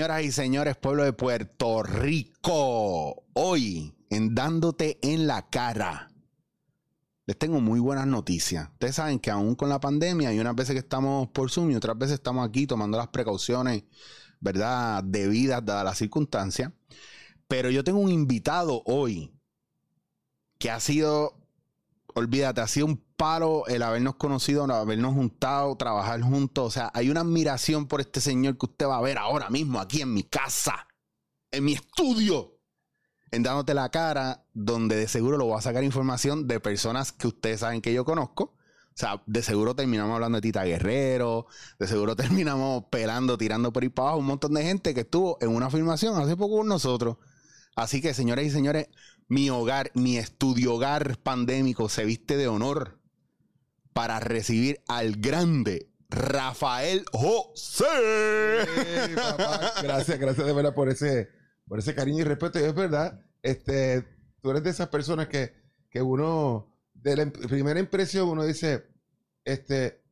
Señoras y señores, pueblo de Puerto Rico, hoy en Dándote en la cara, les tengo muy buenas noticias. Ustedes saben que aún con la pandemia hay unas veces que estamos por Zoom y otras veces estamos aquí tomando las precauciones, ¿verdad? Debidas dadas las circunstancias. Pero yo tengo un invitado hoy que ha sido, olvídate, ha sido un paro el habernos conocido, el habernos juntado, trabajar juntos. O sea, hay una admiración por este señor que usted va a ver ahora mismo aquí en mi casa, en mi estudio, en dándote la cara, donde de seguro lo voy a sacar información de personas que ustedes saben que yo conozco. O sea, de seguro terminamos hablando de Tita Guerrero, de seguro terminamos pelando, tirando por ahí para abajo un montón de gente que estuvo en una filmación hace poco con nosotros. Así que, señores y señores, mi hogar, mi estudio hogar pandémico se viste de honor para recibir al grande Rafael José. Gracias, gracias de verdad por ese, por ese cariño y respeto. Y es verdad, este, tú eres de esas personas que, que uno, de la primera impresión, uno dice, este,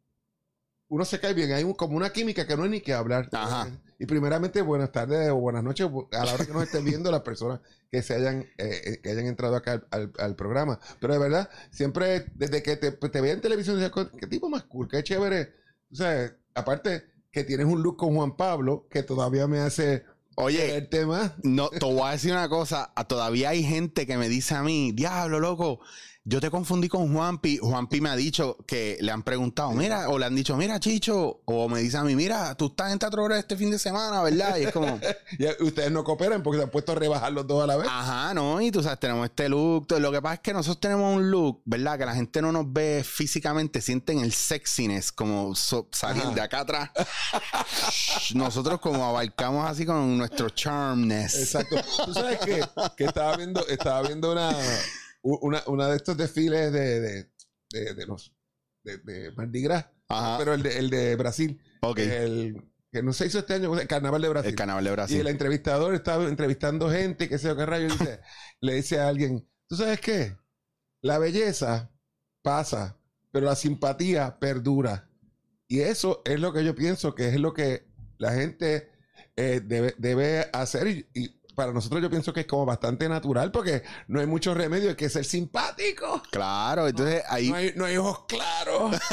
uno se cae bien. Hay como una química que no hay ni que hablar. Ajá. Y primeramente, buenas tardes o buenas noches a la hora que nos estén viendo las personas que se hayan, eh, eh, que hayan entrado acá al, al, programa. Pero de verdad, siempre desde que te, te veía en televisión, decía, qué tipo más cool, qué chévere. O sea, aparte que tienes un look con Juan Pablo que todavía me hace Oye, el tema. No, te voy a decir una cosa. Todavía hay gente que me dice a mí, diablo, loco, yo te confundí con Juanpi. Juanpi me ha dicho que le han preguntado, mira, o le han dicho, mira, Chicho, o me dice a mí, mira, tú estás en Teatro este fin de semana, ¿verdad? Y es como. y ustedes no cooperan porque se han puesto a rebajar los dos a la vez. Ajá, no, y tú sabes, tenemos este look. Lo que pasa es que nosotros tenemos un look, ¿verdad? Que la gente no nos ve físicamente, sienten el sexiness, como salir de acá atrás. nosotros, como abarcamos así con nuestro charmness. Exacto. Tú sabes que, que estaba viendo, estaba viendo una una, una de estos desfiles de, de, de, los de, de, Mardi Gras, pero el de, el de Brasil. El, que no se hizo este año, el Carnaval de Brasil. El Carnaval de Brasil. Y el entrevistador estaba entrevistando gente, que sé yo qué rayo, dice, le dice a alguien, ¿tú sabes qué? La belleza pasa, pero la simpatía perdura. Y eso es lo que yo pienso que es lo que la gente eh, debe, debe hacer. y, para nosotros yo pienso que es como bastante natural porque no hay mucho remedio, hay que ser simpático. Claro, entonces ahí... No hay, ojos claros.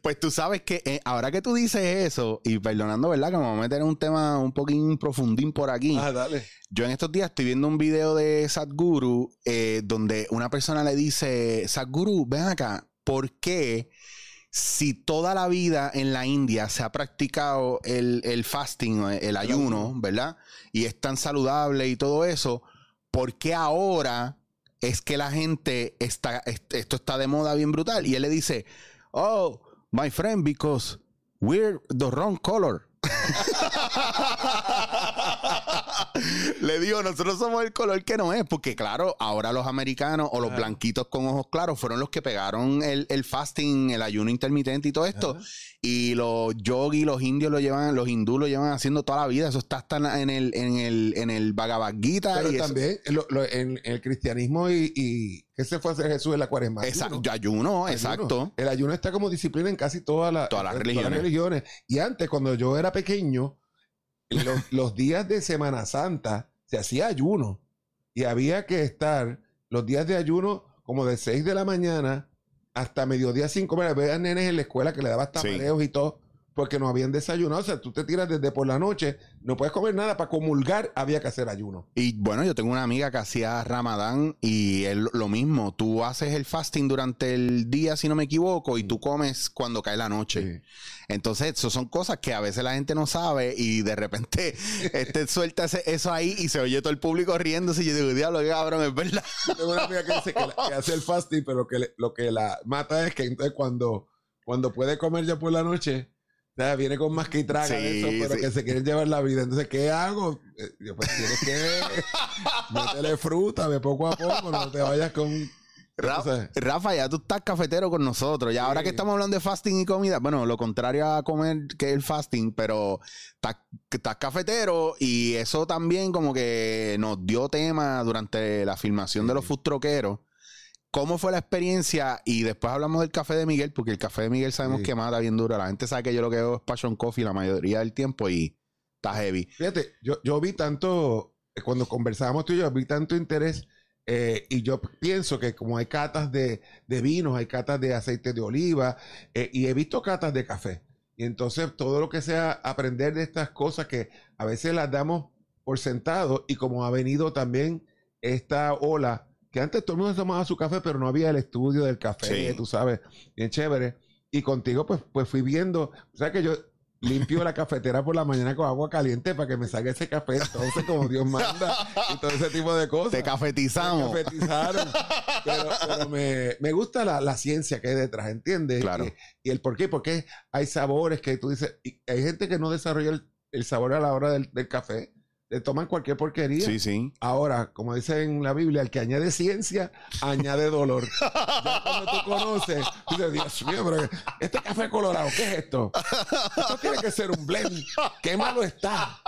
Pues tú sabes que eh, ahora que tú dices eso, y perdonando, ¿verdad? Que me voy a meter en un tema un poquín profundín por aquí. Ah, dale. Yo en estos días estoy viendo un video de Sadhguru eh, donde una persona le dice, Sadhguru, ven acá, ¿por qué si toda la vida en la India se ha practicado el, fasting, el ayuno, ¿verdad? Y es tan saludable y todo eso, ¿por qué ahora es que la gente está, esto está de moda bien brutal? Y él le dice, oh, my friend, because we're the wrong color. Le digo, nosotros somos el color que no es, porque claro, ahora los americanos o los blanquitos con ojos claros fueron los que pegaron el, el fasting, el ayuno intermitente y todo esto. Y los yogis, los indios lo llevan, los hindúes lo llevan haciendo toda la vida. Eso está hasta en el, en el, en el Bhagavad Gita. Pero también en el cristianismo y, y ¿qué se fue a hacer Jesús en la cuaresma? Exacto, ayuno, exacto. El ayuno está como disciplina en casi todas, las, todas, las religiones. Y antes, cuando yo era pequeño, los, los días de Semana Santa se hacía ayuno. Y había que estar los días de ayuno como de 6 de la mañana hasta mediodía sin comer. Había nenes en la escuela que le daban tamaleos y todo porque no habían desayunado. O sea, tú te tiras desde por la noche, no puedes comer nada. Para comulgar había que hacer ayuno. Y bueno, yo tengo una amiga que hacía Ramadán y es lo mismo. Tú haces el fasting durante el día, si no me equivoco, y tú comes cuando cae la noche. Entonces, eso son cosas que a veces la gente no sabe y de repente este suelta eso ahí y se oye todo el público riéndose. Y yo digo, diablo, cabrón, es verdad. tengo una amiga que dice que, hace el fasting, pero que lo que la mata es que entonces cuando, cuando puede comer ya por la noche viene con más que y traga eso, pero que se quieren llevar la vida. Entonces, ¿qué hago? Eh, yo, pues tienes que meterle fruta de poco a poco, no te vayas con. Rafa, ya tú estás cafetero con nosotros. Ya ahora que estamos hablando de fasting y comida, bueno, lo contrario a comer que el fasting, pero estás, estás cafetero y eso también como que nos dio tema durante la filmación de los food ¿Cómo fue la experiencia? Y después hablamos del café de Miguel, porque el café de Miguel sabemos Sí. que mata bien duro. La gente sabe que yo lo que veo es Passion Coffee la mayoría del tiempo y está heavy. Fíjate, yo, yo vi tanto, cuando conversábamos tú y yo, vi tanto interés eh, y yo pienso que como hay catas de, de vinos, hay catas de aceite de oliva eh, y he visto catas de café. Y entonces todo lo que sea aprender de estas cosas que a veces las damos por sentado y como ha venido también esta ola, que antes todo el mundo tomaba su café, pero no había el estudio del café, Sí. tú sabes, bien chévere. Y contigo pues, pues fui viendo, o sea que yo limpio la cafetera por la mañana con agua caliente para que me salga ese café, entonces como Dios manda y todo ese tipo de cosas. Te cafetizamos. Me cafetizaron. Pero, pero me, me gusta la, la ciencia que hay detrás, ¿entiendes? Claro. Y, y el por qué, porque hay sabores que tú dices, y hay gente que no desarrolla el, el sabor a la hora del, del café, le toman cualquier porquería. Sí, sí. Ahora, como dice en la Biblia, el que añade ciencia, añade dolor. Ya cuando tú conoces, dices, Dios mío, pero este café colorado, ¿qué es esto? Esto tiene que ser un blend. Qué malo está.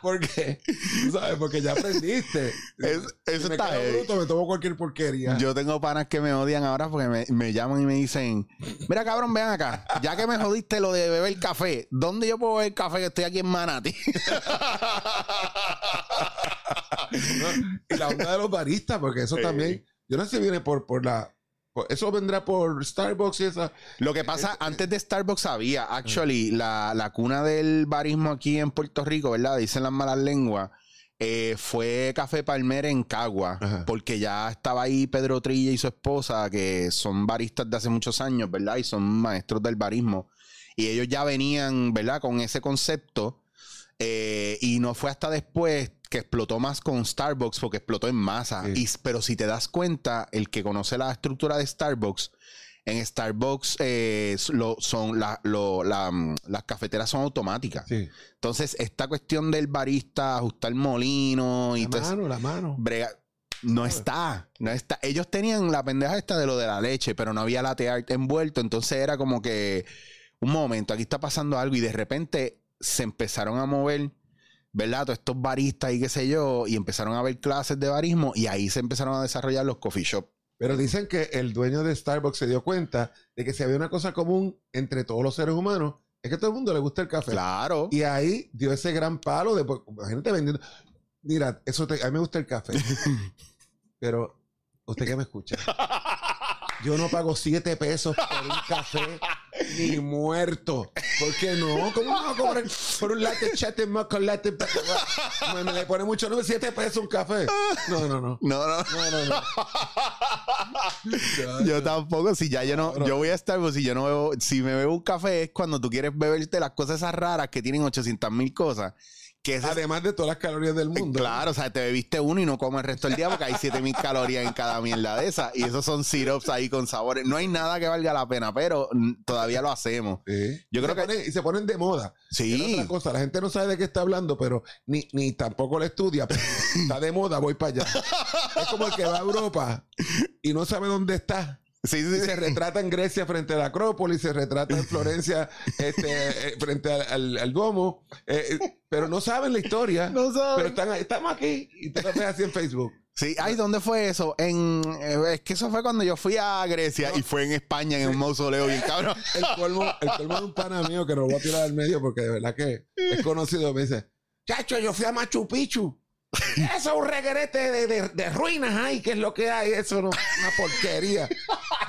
Porque, tú ¿sabes? Porque ya aprendiste. Es- eso Si me está quedo bruto, me tomo cualquier porquería. Yo tengo panas que me odian ahora porque me, me llaman y me dicen, mira cabrón, ven acá, ya que me jodiste lo de beber café, ¿dónde yo puedo beber café que estoy aquí en Manati? y la onda de los baristas, porque eso también, yo no sé si viene por, por la... eso vendrá por Starbucks y esa... Lo que pasa, antes de Starbucks había, actually, la, la cuna del barismo aquí en Puerto Rico, ¿verdad? Dicen las malas lenguas. eh, fue Café Palmer en Cagua, porque ya estaba ahí Pedro Trilla y su esposa, que son baristas de hace muchos años, ¿verdad? Y son maestros del barismo. Y ellos ya venían, ¿verdad? Con ese concepto. Eh, y no fue hasta después que explotó más con Starbucks, porque explotó en masa. Sí. Y, pero si te das cuenta, el que conoce la estructura de Starbucks, en Starbucks eh, lo- son la- lo- la, mm, las cafeteras son automáticas. Sí. Entonces, esta cuestión del barista, ajustar el molino y La mano, la mano. brega- no está, no está. Ellos tenían la pendeja esta de lo de la leche, pero no había latte art envuelto. Entonces era como que un momento, aquí está pasando algo, y de repente se empezaron a mover. ¿Verdad? Todos estos baristas y qué sé yo, y empezaron a ver clases de barismo, y ahí se empezaron a desarrollar los coffee shop. Pero dicen que el dueño de Starbucks se dio cuenta de que si había una cosa común entre todos los seres humanos, es que a todo el mundo le gusta el café. Claro. Y ahí dio ese gran palo de pues, gente vendiendo. Mira, eso te- a mí me gusta el café. Pero, usted que me escucha, yo no pago siete pesos por un café ni muerto. ¿Por qué no? ¿Cómo no a cobrar por un latte chate mocha latte? Me, me le pone mucho nombre, siete pesos un café. No, no, no. No, no. No, no, no. Yo tampoco, si ya yo no, yo voy a Starbucks y yo no bebo, si me bebo un café es cuando tú quieres beberte las cosas esas raras que tienen 800 mil cosas. Que es- Además de todas las calorías del mundo. claro, o sea, te bebiste uno y no comes el resto del día porque hay 7 mil calorías en cada mierda de esas. Y esos son syrups ahí con sabores. No hay nada que valga la pena, pero todavía lo hacemos. Sí. Yo Y creo se que- ponen- y se ponen de moda. Sí. Es otra cosa, la gente no sabe de qué está hablando, pero ni, ni tampoco lo estudia. pero está de moda, voy para allá. Es como el que va a Europa y no sabe dónde está. Sí, se retrata en Grecia frente a la Acrópolis, se retrata en Florencia este, eh, frente al, al- al Duomo, eh, eh, pero no saben la historia. No saben. Pero están estamos aquí y te lo ves así en Facebook. Sí, ay, ¿dónde fue eso? En, es que eso fue cuando yo fui a Grecia y fue en España, en un mausoleo bien cabrón. El colmo, el colmo de un pana mío que nos voy a tirar al medio porque de verdad que es conocido. Me dice, chacho, yo fui a Machu Picchu. Eso es un reguerete de, de, de ruinas ahí, que es lo que hay. Eso no una porquería.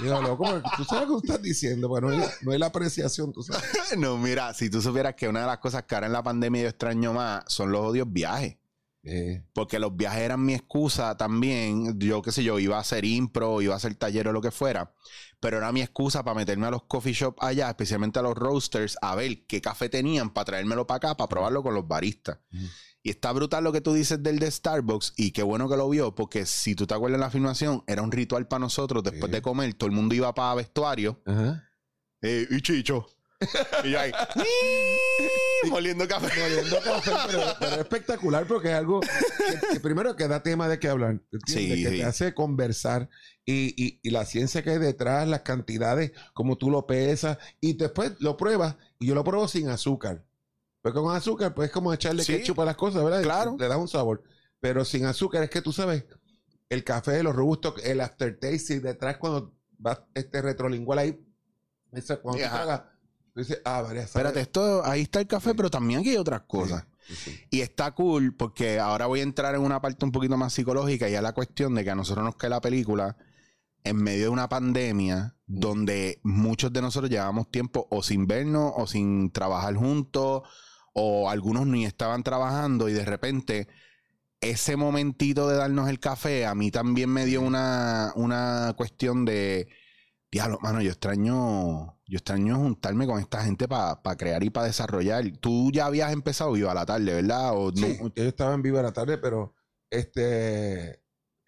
Yo, loco, pero tú sabes lo que estás diciendo, pues no no hay la apreciación, tú sabes. No, mira, si tú supieras que una de las cosas que ahora en la pandemia yo extraño más son los odios viajes. Porque los viajes eran mi excusa también. Yo qué sé yo, iba a hacer impro, iba a hacer taller o lo que fuera. Pero era mi excusa para meterme a los coffee shop allá, especialmente a los roasters, a ver qué café tenían para traérmelo para acá, para probarlo con los baristas. Y está brutal lo que tú dices del de Starbucks. Y qué bueno que lo vio, porque si tú te acuerdas en la filmación, era un ritual para nosotros. Después Sí. de comer, todo el mundo iba para vestuario. Ajá. Eh, y chicho. y yo ahí, moliendo café. Moliendo café, pero, pero es espectacular porque es algo que, que primero que da tema de qué hablar. Sí, que sí. te hace conversar y, y- y la ciencia que hay detrás, las cantidades, como tú lo pesas y después lo pruebas y yo lo pruebo sin azúcar. Porque con azúcar pues es como echarle Sí. ketchup a las cosas, ¿verdad? Claro. Le da un sabor. Pero sin azúcar es que tú sabes, el café, los robustos, el aftertaste y detrás cuando va este retrolingual ahí, esa, cuando tú Ajá. tragas, tú dices, ah, Espérate, esto, ahí está el café, Sí. pero también aquí hay otras cosas. Sí. Y está cool porque ahora voy a entrar en una parte un poquito más psicológica y es la cuestión de que a nosotros nos cae la película en medio de una pandemia donde muchos de nosotros llevábamos tiempo o sin vernos o sin trabajar juntos o algunos ni estaban trabajando y de repente ese momentito de darnos el café a mí también me dio una, una cuestión de diablo, mano, yo extraño yo extraño juntarme con esta gente para crear y para desarrollar. Tú ya habías empezado viva la tarde, ¿verdad? O no- Sí, yo estaba en Viva la Tarde, pero este.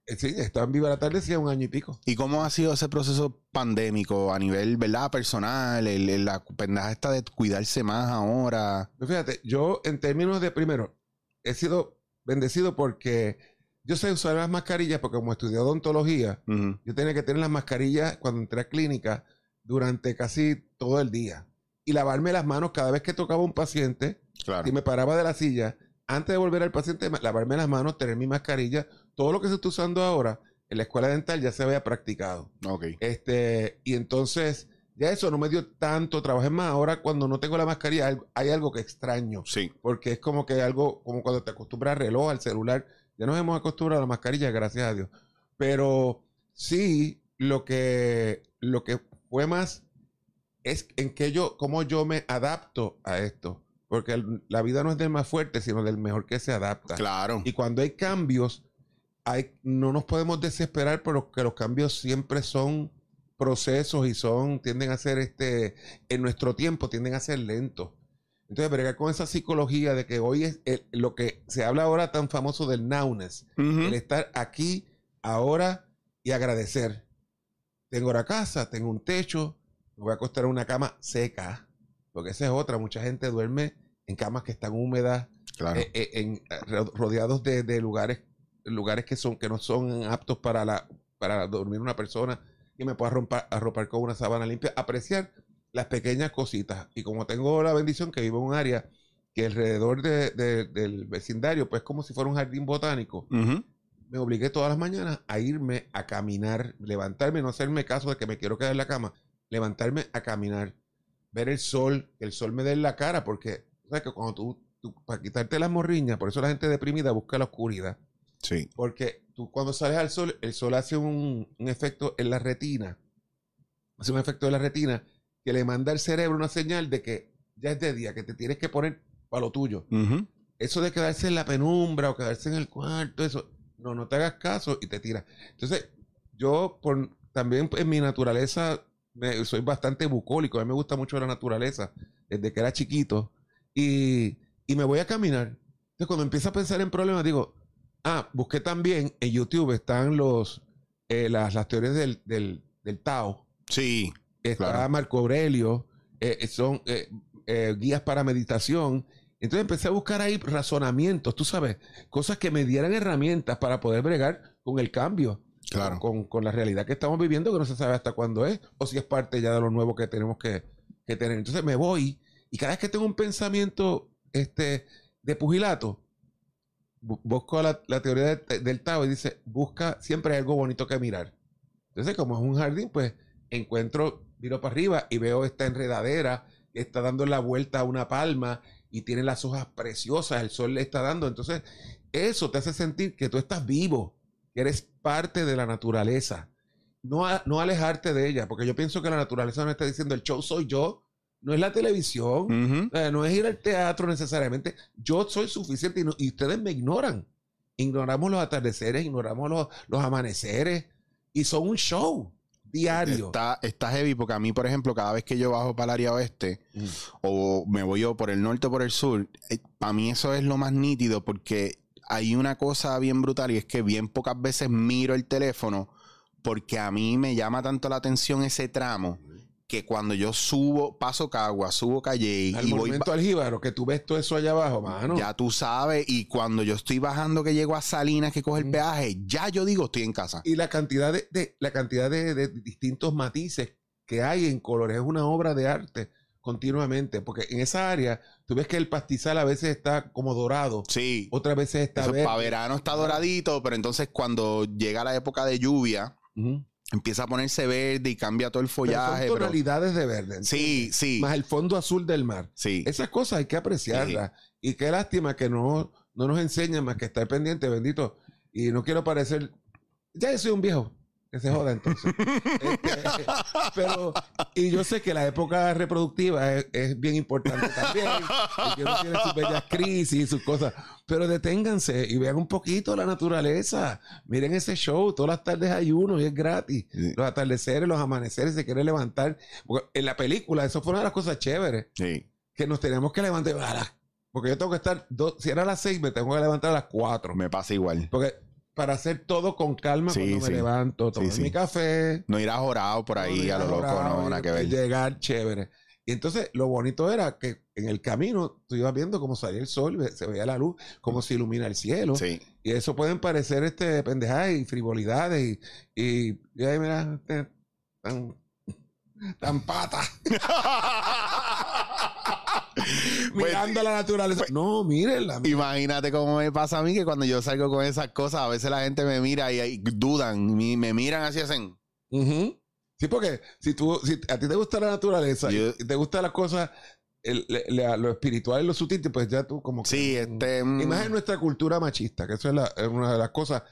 Eh, Sí, estaba en Viva la Tarde hacía un año y pico. ¿Y cómo ha sido ese proceso pandémico a nivel, ¿verdad? Personal, el- el- la pendeja esta de cuidarse más ahora. Pero fíjate, yo en términos de primero, he sido bendecido porque yo sé usar las mascarillas porque como estudié odontología, yo tenía que tener las mascarillas cuando entré a clínica durante casi todo el día. Y lavarme las manos cada vez que tocaba un paciente, Claro. si me paraba de la silla, antes de volver al paciente, lavarme las manos, tener mi mascarilla, todo lo que se está usando ahora en la escuela dental ya se había practicado. Ok. Este, y entonces, ya eso no me dio tanto trabajo. Es más, ahora cuando no tengo la mascarilla, hay- hay algo que extraño. Sí. Porque es como que algo, como cuando te acostumbras al reloj, al celular. Ya nos hemos acostumbrado a la mascarilla, gracias a Dios. Pero sí, lo que, lo que fue más es en que yo, cómo yo me adapto a esto. Porque el- la vida no es del más fuerte, sino del mejor que se adapta. Claro. Y cuando hay cambios, hay, no nos podemos desesperar porque los cambios siempre son procesos y son, tienden a ser este, en nuestro tiempo, tienden a ser lentos. Entonces, bregar con esa psicología de que hoy es el- lo que se habla ahora tan famoso del nowness, el estar aquí, ahora y agradecer. Tengo la casa, tengo un techo, me voy a acostar en una cama seca, porque esa es otra. Mucha gente duerme en camas que están húmedas, Claro. eh, eh, en, eh, ro- rodeados de, de lugares lugares que son que no son aptos para la para dormir una persona y me pueda arropar, arropar con una sábana limpia apreciar las pequeñas cositas y como tengo la bendición que vivo en un área que alrededor de- de- del vecindario pues como si fuera un jardín botánico me obligué todas las mañanas a irme a caminar, levantarme, no hacerme caso de que me quiero quedar en la cama, levantarme a caminar, ver el sol, que el sol me dé en la cara, porque sabes que cuando tú, tú- para quitarte las morriñas, por eso la gente deprimida busca la oscuridad, Sí. porque tú cuando sales al sol, el sol hace un, un efecto en la retina, hace un efecto en la retina que le manda al cerebro una señal de que ya es de día, que te tienes que poner para lo tuyo eso de quedarse en la penumbra o quedarse en el cuarto, eso, no, no te hagas caso y te tiras. Entonces, yo por, también en mi naturaleza me- soy bastante bucólico, a mí me gusta mucho la naturaleza desde que era chiquito y, y me voy a caminar. Entonces, cuando empiezo a pensar en problemas, digo, ah, busqué también en YouTube, están los, eh, las, las teorías del, del, del Tao, Sí. está Claro. Marco Aurelio, eh, son eh, eh, guías para meditación. Entonces empecé a buscar ahí razonamientos, tú sabes, cosas que me dieran herramientas para poder bregar con el cambio, Claro. con, con la realidad que estamos viviendo, que no se sabe hasta cuándo es, o si es parte ya de lo nuevo que tenemos que, que tener. Entonces me voy y cada vez que tengo un pensamiento este, de pugilato, bu- busco la, la teoría de- del Tao y dice, busca, siempre algo bonito que mirar. Entonces, como es un jardín, pues encuentro, miro para arriba y veo esta enredadera está dando la vuelta a una palma y tiene las hojas preciosas, el sol le está dando. Entonces, eso te hace sentir que tú estás vivo, eres parte de la naturaleza. No, a- no alejarte de ella, porque yo pienso que la naturaleza me está diciendo, el show soy yo, no es la televisión, eh, no es ir al teatro necesariamente. Yo soy suficiente y, no- y ustedes me ignoran. Ignoramos los atardeceres, ignoramos los, los amaneceres y son un show diario. Está, está heavy porque a mí, por ejemplo, cada vez que yo bajo para el área oeste Mm. o me voy yo por el norte o por el sur, para mí eso es lo más nítido porque hay una cosa bien brutal y es que bien pocas veces miro el teléfono porque a mí me llama tanto la atención ese tramo que cuando yo subo, paso Cagua, subo Calle Al y voy monumento al Jíbaro, que tú ves todo eso allá abajo, mano. Ya tú sabes, y cuando yo estoy bajando que llego a Salinas que coge el peaje, ya yo digo estoy en casa. Y la cantidad de, de- la cantidad de, de distintos matices que hay en colores es una obra de arte. Continuamente, porque en esa área tú ves que el pastizal a veces está como dorado, Sí. otras veces está Eso verde. para verano está doradito, pero entonces cuando llega la época de lluvia, empieza a ponerse verde y cambia todo el Pero follaje. son pero- tonalidades de verde. Sí, sí. Más el fondo azul del mar. Sí. Esas cosas hay que apreciarlas. Y qué lástima que no, no nos enseñan más que estar pendiente, bendito. Y no quiero parecer. Ya yo soy un viejo. Que se joda entonces. Este, pero, y yo sé que la época reproductiva es, es bien importante también. y que uno tiene sus bellas crisis, sus cosas. Pero deténganse y vean un poquito la naturaleza. Miren ese show. Todas las tardes hay uno y es gratis. Sí. Los atardeceres, los amaneceres, se quiere levantar. Porque en la película, eso fue una de las cosas chéveres Sí. que nos teníamos que levantar a las- porque yo tengo que estar si era a las seis me tengo que levantar a las cuatro Me pasa igual. porque para hacer todo con calma Sí, cuando me sí. levanto tomar sí. mi café No ir a jorado por ahí a lo loco, no, nada que ver. llegar chévere y entonces lo bonito era que en el camino tú ibas viendo cómo salía el sol se veía la luz cómo se ilumina el cielo Sí. y eso pueden parecer este pendejadas y frivolidades y, y, y ahí mira este, tan tan pata mirando la naturaleza. No, mírenla. Imagínate cómo me pasa a mí que cuando yo salgo con esas cosas, a veces la gente me mira y, y dudan, mi- me miran así hacen. Ujú. Sí, porque si tú, si a ti te gusta la naturaleza Yo- y te gusta las cosas, el- lo espiritual y lo sutil, pues ya tú como que- Sí, este. mm, más en nuestra cultura machista, que eso es, la- es una de las cosas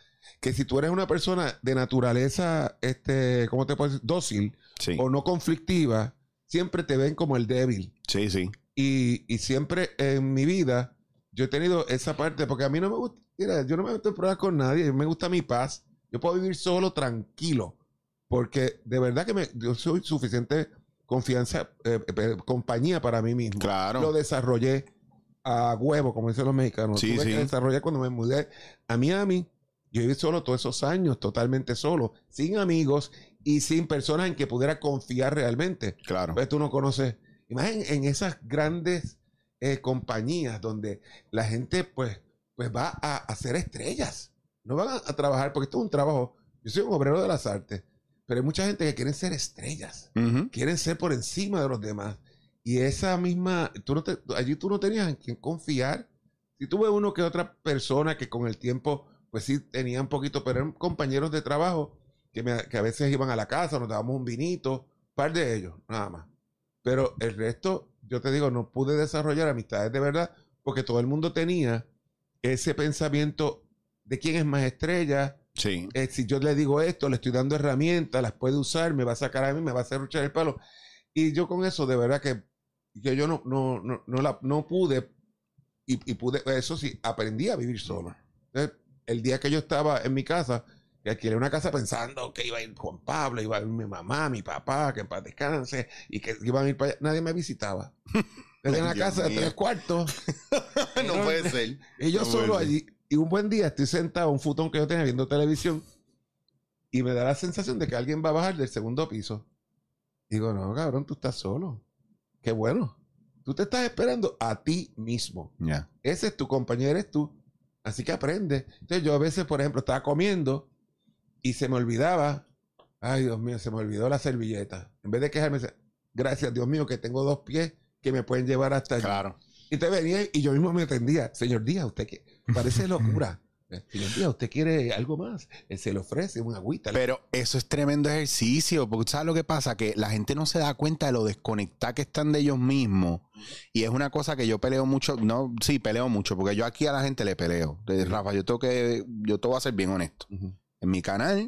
que si tú eres una persona de naturaleza, este, ¿cómo te puedo decir? Dócil Sí, o no conflictiva, siempre te ven como el débil. sí, sí. Y, y siempre en mi vida yo he tenido esa parte, porque a mí no me gusta, mira, yo no me meto en pruebas con nadie, me gusta mi paz. Yo puedo vivir solo, tranquilo, porque de verdad que me, yo soy suficiente confianza, eh, eh, compañía para mí mismo. Claro. Lo desarrollé a huevo, como dicen los mexicanos. Sí, Tuve sí. que desarrollar cuando me mudé a Miami. Yo viví solo todos esos años, totalmente solo, sin amigos y sin personas en que pudiera confiar realmente. Claro. Pues tú no conoces. Imagínate en esas grandes eh, compañías donde la gente pues, pues va a, ser estrellas. No van a, a trabajar, porque esto es un trabajo. Yo soy un obrero de las artes, pero hay mucha gente que quiere ser estrellas, quieren ser por encima de los demás. Y esa misma, tú no te- allí tú no tenías en quién confiar. Si tuve uno que otra persona que con el tiempo, pues sí tenía un poquito, pero eran compañeros de trabajo que, me- que a veces iban a la casa, nos dábamos un vinito, par de ellos, nada más. Pero el resto, yo te digo, no pude desarrollar amistades de verdad porque todo el mundo tenía ese pensamiento de quién es más estrella. Sí. eh, si yo le digo esto, le estoy dando herramientas, las puede usar, me va a sacar a mí, me va a hacer ruchar el palo. Y yo con eso, de verdad que, que yo no, no, no, no, la, no pude, y, y pude, eso sí, aprendí a vivir solo. Entonces, el día que yo estaba en mi casa, que alquilé una casa pensando que iba a ir Juan Pablo, iba a ir mi mamá, mi papá, que en paz descanse, y que iban a ir para allá, nadie me visitaba. Tenía una Dios casa de mío. tres cuartos, no puede ser. y yo No solo allí. Y un buen día estoy sentado en un futón que yo tenía viendo televisión y me da la sensación de que alguien va a bajar del segundo piso. Digo, no, cabrón, tú estás solo. Qué bueno. Tú te estás esperando a ti mismo. Ya. Ese es tu compañero, eres tú. Así que aprende. Entonces yo a veces, por ejemplo, estaba comiendo y se me olvidaba. Ay, Dios mío, se me olvidó la servilleta. En vez de quejarme, gracias Dios mío que tengo dos pies que me pueden llevar hasta allí. Claro. Y te venía y yo mismo me atendía. Señor Díaz, usted que parece locura. Eh, Señor Díaz, usted quiere algo más. Él se le ofrece un agüita. Pero eso es tremendo ejercicio, porque ¿sabes lo que pasa? Que la gente no se da cuenta de lo desconectada que están de ellos mismos. Y es una cosa que yo peleo mucho, no, sí, peleo mucho, porque yo aquí a la gente le peleo. Rafa, yo tengo que, yo te voy a ser bien honesto. En mi canal,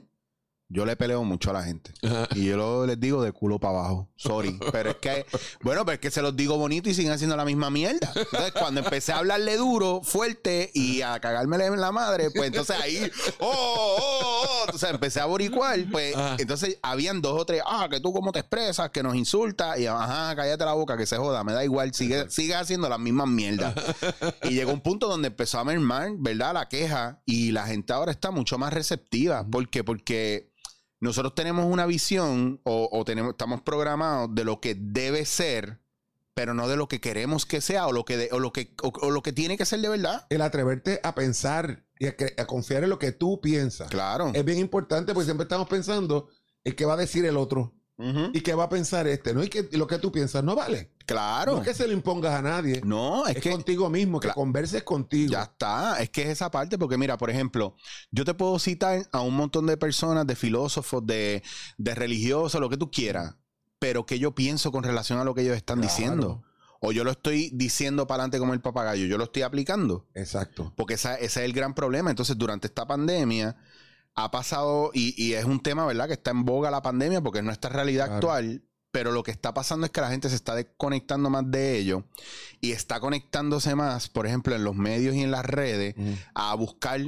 yo le peleo mucho a la gente. Y yo lo- les digo de culo para abajo. Sorry. Pero es que, bueno, pero es que se los digo bonito y siguen haciendo la misma mierda. Entonces, cuando empecé a hablarle duro, fuerte y a cagármele en la madre, pues entonces ahí, oh, oh, oh. Entonces empecé a boricuar, pues Ajá. entonces habían dos o tres, ah, que tú cómo te expresas, que nos insultas, y ajá, cállate la boca, que se joda, me da igual, sigue, sigue haciendo las mismas mierdas. Y llegó un punto donde empezó a mermar, ¿verdad? La queja y la gente ahora está mucho más receptiva. ¿Por qué? Porque nosotros tenemos una visión o, o tenemos, estamos programados de lo que debe ser, pero no de lo que queremos que sea o lo que, de- o lo que, o, o lo que tiene que ser de verdad. El atreverte a pensar y a, confiar en lo que tú piensas. Claro. Es bien importante porque siempre estamos pensando el que va a decir el otro. ¿Y qué va a pensar este? ¿No? Y que lo que tú piensas no vale. Claro. No es que se lo impongas a nadie. No, es, es que contigo mismo, que converses contigo. ya está. Es que es esa parte, porque mira, por ejemplo, yo te puedo citar a un montón de personas, de filósofos, de, de religiosos, lo que tú quieras, pero que yo pienso con relación a lo que ellos están Claro. diciendo. O yo lo estoy diciendo para adelante como el papagayo, yo lo estoy aplicando. Exacto. Porque esa- ese es el gran problema. Entonces, durante esta pandemia ha pasado, y, y es un tema, ¿verdad? Que está en boga la pandemia porque es nuestra realidad Claro. actual. Pero lo que está pasando es que la gente se está desconectando más de ello y está conectándose más, por ejemplo, en los medios y en las redes, Mm. a buscar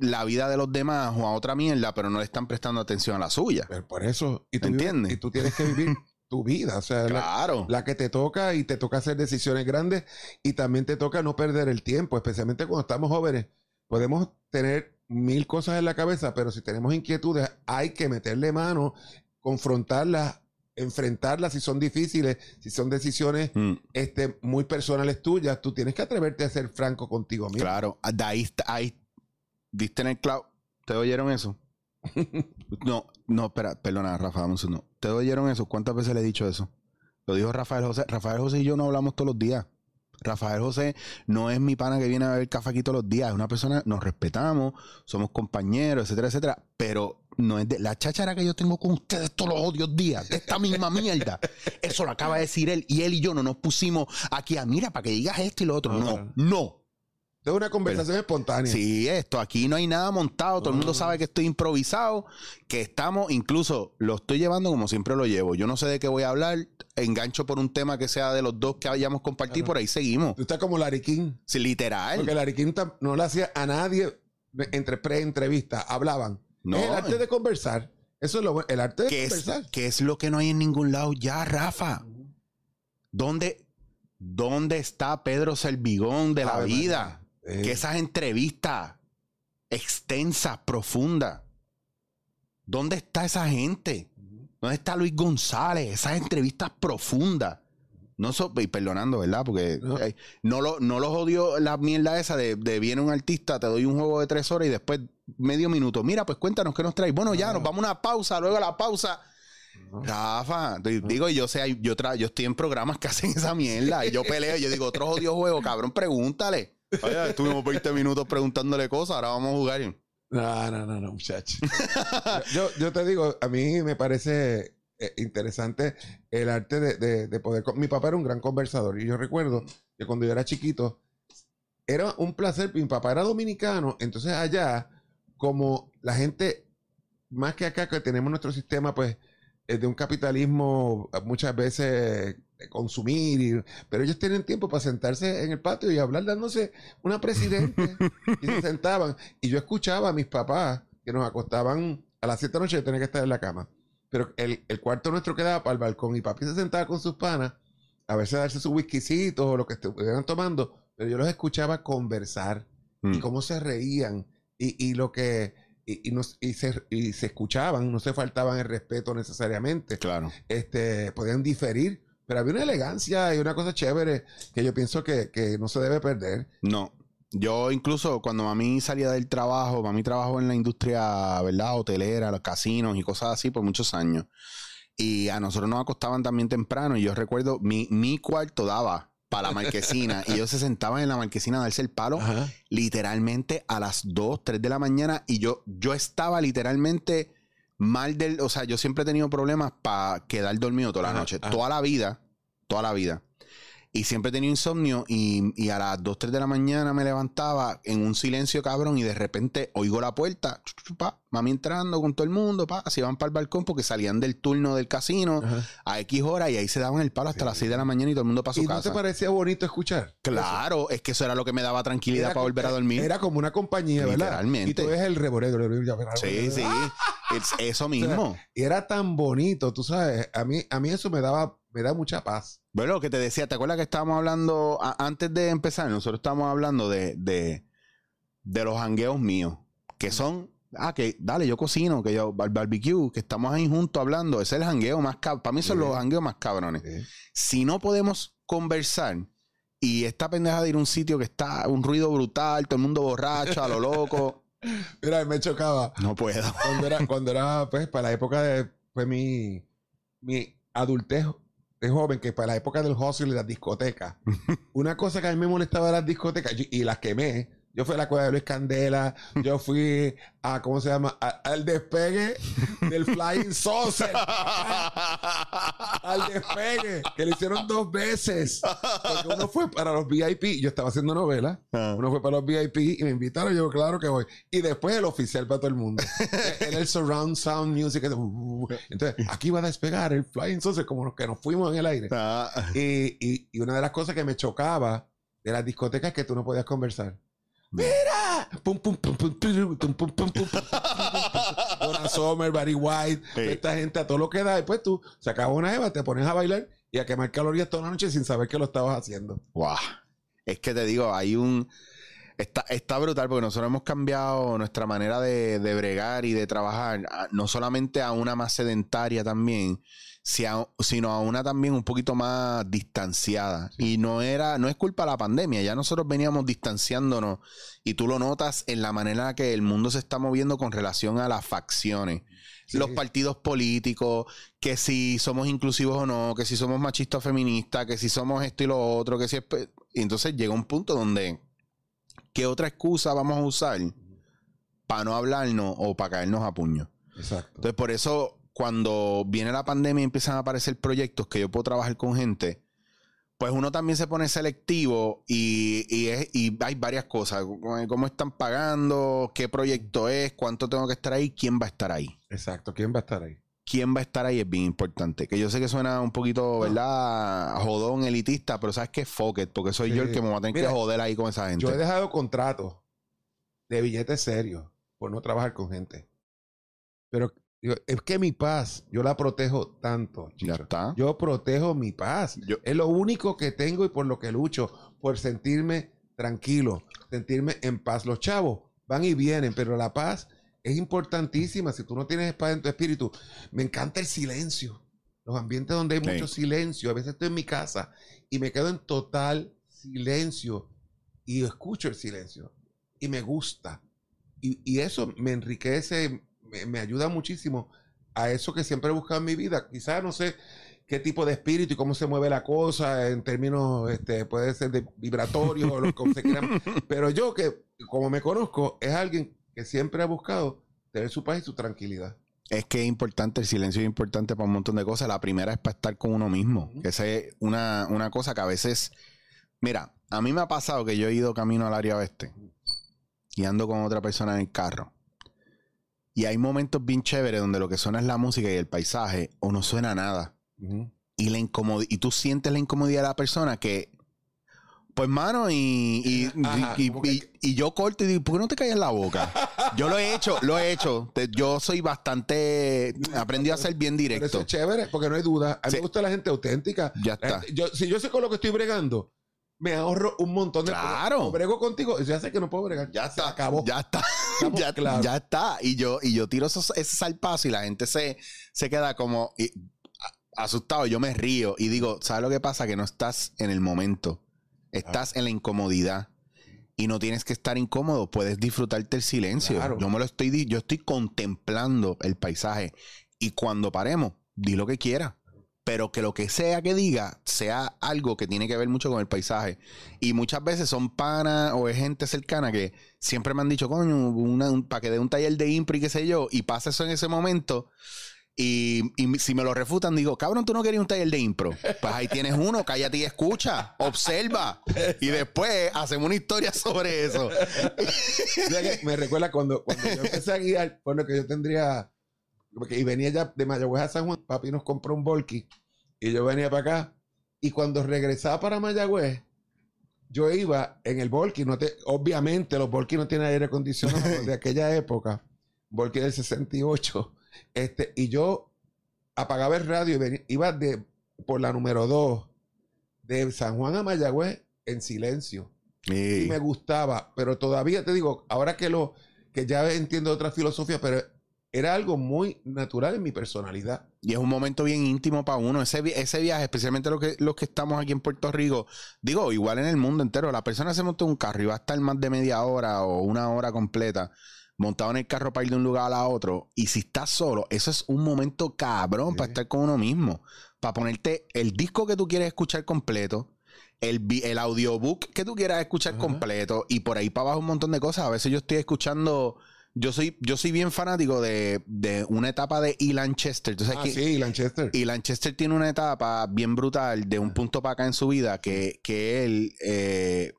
la vida de los demás o a otra mierda, pero no le están prestando atención a la suya. Pero por eso. Y tú, ¿Entiendes? y tú tienes que vivir tu vida. O sea, la- Claro. la que te toca y te toca hacer decisiones grandes y también te toca no perder el tiempo, especialmente cuando estamos jóvenes. Podemos tener mil cosas en la cabeza, pero si tenemos inquietudes, hay que meterle mano, confrontarlas, enfrentarlas si son difíciles, si son decisiones Mm, este, muy personales tuyas. Tú tienes que atreverte a ser franco contigo mismo. claro. De ahí, está- ahí diste en el clavo. ¿Te oyeron eso? No, no, espera, perdona, Rafa, dame un segundo. ¿Te oyeron eso? ¿Cuántas veces le he dicho eso? Lo dijo Rafael José. Rafael José y yo no hablamos todos los días. Rafael José no es mi pana que viene a beber café aquí todos los días. Es una persona, nos respetamos, somos compañeros, etcétera, etcétera. Pero no es de la cháchara que yo tengo con ustedes todos los odios días, de esta misma mierda. Eso lo acaba de decir él. Y él y yo no nos pusimos aquí a, mira, para que digas esto y lo otro. No, no. Es una conversación espontánea. Sí, esto, aquí no hay nada montado, todo el mundo No. sabe que estoy improvisado, que estamos, incluso lo estoy llevando como siempre lo llevo. Yo no sé de qué voy a hablar, engancho por un tema que sea de los dos que hayamos compartido, Claro. por ahí seguimos. Tú estás como King. Sí, literal. Porque tam- no le hacía a nadie entre pre-entrevistas. Hablaban. No. Es el arte de conversar. Eso es lo bueno. El arte de ¿Qué es, conversar. qué es lo que no hay en ningún lado ya, Rafa? ¿Dónde, dónde está Pedro Servigón de la vida? Eh, que esas entrevistas extensas, profundas, ¿dónde está esa gente? ¿Dónde está Luis González? Esas entrevistas profundas. No so- y perdonando, ¿verdad? Porque No. eh, no, lo, no los odio la mierda esa de, de viene un artista, te doy un juego de tres horas y después medio minuto. Mira, pues cuéntanos qué nos traes. Bueno, ya, nos vamos a una pausa, luego a la pausa. no. Rafa, digo, yo sé, yo, tra- yo estoy en programas que hacen esa mierda y yo peleo, yo digo, otro jodido juego, cabrón, pregúntale. Oye, estuvimos 20 minutos preguntándole cosas, ahora vamos a jugar. No, no, no, no, muchacho. yo, yo te digo, a mí me parece eh, interesante el arte de, de- de poder... Mi papá era un gran conversador y yo recuerdo que cuando yo era chiquito era un placer. Mi papá era dominicano, entonces allá, como la gente, más que acá que tenemos nuestro sistema, pues, eh, de un capitalismo muchas veces de consumir, y- pero ellos tienen tiempo para sentarse en el patio y hablar dándose una presidente y se sentaban y yo escuchaba a mis papás que nos acostaban a las 7 de la noche tenía que estar en la cama. Pero el, el cuarto nuestro quedaba para el balcón y papi se sentaba con sus panas a veces a darse sus whiskycitos o lo que estuvieran tomando, pero yo los escuchaba conversar y Mm. cómo se reían y, y lo que y, y nos- y se, y se escuchaban, no se faltaban el respeto necesariamente, Claro. este, podían diferir, pero había una elegancia y una cosa chévere que yo pienso que, que no se debe perder. No. Yo incluso cuando mami salía del trabajo, mami trabajó en la industria, ¿verdad? Hotelera, los casinos y cosas así por muchos años. Y a nosotros nos acostaban también temprano y yo recuerdo, mi, mi cuarto daba para la marquesina y ellos se sentaban en la marquesina a darse el palo Ajá. literalmente a las 2, 3 de la mañana y yo, yo estaba literalmente mal del, o sea, yo siempre he tenido problemas para quedar dormido toda la Ajá, noche, ajá. toda la vida, toda la vida. Y siempre tenido insomnio y, y a las 2, 3 de la mañana me levantaba en un silencio cabrón y de repente oigo la puerta, pa, mami entrando con todo el mundo, pa, se iban para el balcón porque salían del turno del casino Ajá. a X hora y ahí se daban el palo hasta Sí. las 6 de la mañana y todo el mundo para su ¿Y no casa. te parecía bonito escuchar? Claro, es que eso era lo que me daba tranquilidad Era para volver a dormir. Era como una compañía, ¿verdad? Literalmente. Y tú ves el reborero. Sí, sí. Es eso mismo. Y era tan bonito, tú sabes. A mí, a mí eso me daba, me da mucha paz. Bueno, lo que te decía, ¿te acuerdas que estábamos hablando a- antes de empezar? Nosotros estábamos hablando de, de, de los hangueos míos, que son, ah, que dale, yo cocino, que yo, bar- barbecue, que estamos ahí juntos hablando. Ese es el hangueo más cabrón. Para mí son los hangueos más cabrones. Si no podemos conversar y esta pendeja de ir a un sitio que está un ruido brutal, todo el mundo borracho, a lo loco, Mira, me chocaba. no puedo. Cuando era, cuando era, pues, para la época de, fue mi, mi adultez joven, que para la época del hustle y las discotecas, una cosa que a mí me molestaba de las discotecas, y, y las quemé, yo fui a la cueva de Luis Candela, yo fui a, ¿cómo se llama? A- al despegue del Flying Saucer. al despegue, que lo hicieron dos veces. Porque uno fue para los VIP, yo estaba haciendo novela, Ah. uno fue para los VIP y me invitaron, yo claro que voy. Y después el oficial para todo el mundo. Era el surround sound music. Entonces, aquí va a despegar el Flying Saucer como los que nos fuimos en el aire. Ah, Y, y- y una de las cosas que me chocaba de las discotecas es que tú no podías conversar. ¡Mira! Pum, pum, pum, pum, pum, pum, pum, pum, pum, pum, pum. Donna Summer, Barry White, Sí. esta gente a todo lo que da. Después tú sacabas una Eva, te pones a bailar y a quemar calorías toda la noche sin saber que lo estabas haciendo. Guau. Es que te digo, hay un. Está, está brutal porque nosotros hemos cambiado nuestra manera de, de bregar y de trabajar, no solamente a una más sedentaria también, sino a una también un poquito más distanciada. Y no era, no es culpa de la pandemia, ya nosotros veníamos distanciándonos y tú lo notas en la manera que el mundo se está moviendo con relación a las facciones. Sí. Los partidos políticos, que si somos inclusivos o no, que si somos machistas o feministas, que si somos esto y lo otro, que si es... Y entonces llega un punto donde, ¿qué otra excusa vamos a usar para no hablarnos o para caernos a puño? Exacto. Entonces, por eso, cuando viene la pandemia y empiezan a aparecer proyectos que yo puedo trabajar con gente, pues uno también se pone selectivo y, y es- y hay varias cosas. Cómo- ¿Cómo están pagando? ¿Qué proyecto es? ¿Cuánto tengo que estar ahí? ¿Quién va a estar ahí? Exacto. ¿Quién va a estar ahí? quién va a estar ahí es bien importante. Que yo sé que suena un poquito, ¿verdad? Jodón, elitista, pero sabes que fuck it, porque soy yo el que me voy a tener Mira, que joder ahí con esa gente. Yo he dejado contratos de billetes serios por no trabajar con gente. Pero digo, es que mi paz, yo la protejo tanto. ya Chicho. está. Yo protejo mi paz. Yo- Es lo único que tengo y por lo que lucho, por sentirme tranquilo, sentirme en paz. Los chavos van y vienen, pero la paz es importantísima. Si tú no tienes paz en tu espíritu, me encanta el silencio. Los ambientes donde hay Sí. mucho silencio. A veces estoy en mi casa y me quedo en total silencio y escucho el silencio y me gusta. Y, y eso me enriquece, me, me ayuda muchísimo a eso que siempre he buscado en mi vida. Quizás no sé qué tipo de espíritu y cómo se mueve la cosa en términos, este, puede ser de vibratorio o lo que se quieran. Pero yo que, como me conozco, es alguien que siempre ha buscado tener su paz y su tranquilidad. Es que es importante, el silencio es importante para un montón de cosas. La primera es para estar con uno mismo. Esa es una, una cosa que a veces. Mira, a mí me ha pasado que yo he ido camino al área oeste y ando con otra persona en el carro. Y hay momentos bien chéveres donde lo que suena es la música y el paisaje o no suena nada. Y la y tú sientes la incomodidad de la persona que pues mano y y, Ajá, y- que- yo corto y digo ¿por qué no te callas la boca? yo lo he hecho lo he hecho yo soy bastante aprendí a ser bien Pero eso directo es chévere porque no hay duda. A mí Sí. me gusta la gente auténtica. ya está gente- yo, si yo sé con lo que estoy bregando, me ahorro un montón de Claro. Brego contigo, ya sé que no puedo bregar. ya está acabó. ya está ya, claros. ya está y yo y yo tiro esos, ese salpazo y la gente se, se queda como y- a- asustado yo me río y digo ¿sabes lo que pasa? que no estás en el momento estás en la incomodidad y no tienes que estar incómodo, puedes disfrutarte el silencio. Claro. Yo me lo estoy, yo estoy contemplando el paisaje y cuando paremos, di lo que quieras, pero que lo que sea que diga sea algo que tiene que ver mucho con el paisaje. Y muchas veces son panas o es gente cercana que siempre me han dicho, coño, un, para que dé un taller de impro y qué sé yo, y pasa eso en ese momento. Y, y si me lo refutan, digo, cabrón, tú no querías un taller de impro. Pues ahí tienes uno, cállate y escucha, observa. Y después hacemos una historia sobre eso. Me recuerda cuando, cuando yo empecé a guiar, bueno, que yo tendría, porque- y venía ya de Mayagüez a San Juan, papi nos compró un Volky, y yo venía para acá, y cuando regresaba para Mayagüez, yo iba en el Volky, no te, obviamente los Volky no tienen aire acondicionado de aquella época, Volky del 68, este, y yo apagaba el radio y venía- iba de, por la número 2, de San Juan a Mayagüez en silencio. Y me gustaba, pero todavía te digo, ahora que lo que ya entiendo otra filosofía, pero era algo muy natural en mi personalidad. Y es un momento bien íntimo para uno. Ese, ese viaje, especialmente los que, los que estamos aquí en Puerto Rico, digo, igual en el mundo entero, la persona se monta en un carro y va a estar más de media hora o una hora completa. montado en el carro para ir de un lugar a otro. Y si estás solo, eso es un momento cabrón para estar con uno mismo. Para ponerte el disco que tú quieres escuchar completo, el, el audiobook que tú quieras escuchar completo y por ahí para abajo un montón de cosas. A veces yo estoy escuchando yo soy, yo soy bien fanático de, una etapa de E. Lanchester. ah, sí, E. Lanchester. E. Lanchester tiene una etapa bien brutal de un punto para acá en su vida que, él, eh,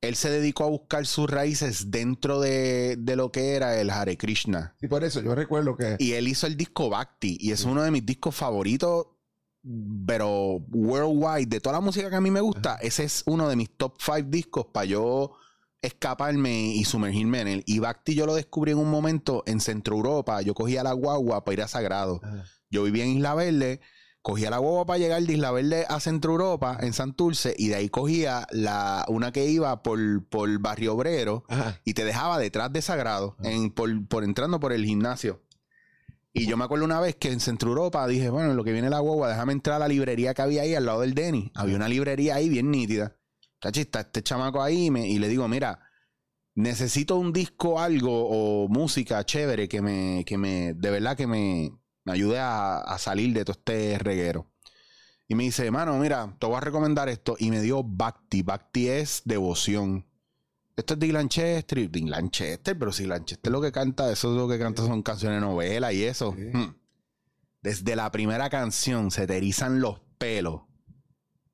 él se dedicó a buscar sus raíces dentro de, lo que era el Hare Krishna. Y por eso yo recuerdo que... Y él hizo el disco Bhakti y es uno de mis discos favoritos, pero worldwide, de toda la música que a mí me gusta, ese es uno de mis top five discos para yo escaparme y sumergirme en él. Y Bacti yo lo descubrí en un momento en Centro Europa. Yo cogía la guagua para ir a Sagrado. Yo vivía en Isla Verde, cogía la guagua para llegar de Isla Verde a Centro Europa, en Santurce, y de ahí cogía la, una que iba por, por Barrio Obrero y te dejaba detrás de Sagrado, en, por, por entrando por el gimnasio. Y yo me acuerdo una vez que en Centro Europa dije, bueno, lo que viene la guagua, déjame entrar a la librería que había ahí al lado del Denny. Había una librería ahí bien nítida. Cachista, este chamaco ahí y le digo, mira, necesito un disco, algo o música chévere que me, que me, de verdad que me, ayude a, salir de todo este reguero. Y me dice, mano, mira, te voy a recomendar esto. Y me dio Bhakti. Bhakti es devoción. Esto es de Lanchester. De Lanchester, pero si Lanchester lo que canta, eso es lo que canta son canciones de novela y eso. Hmm. Desde la primera canción se te erizan los pelos.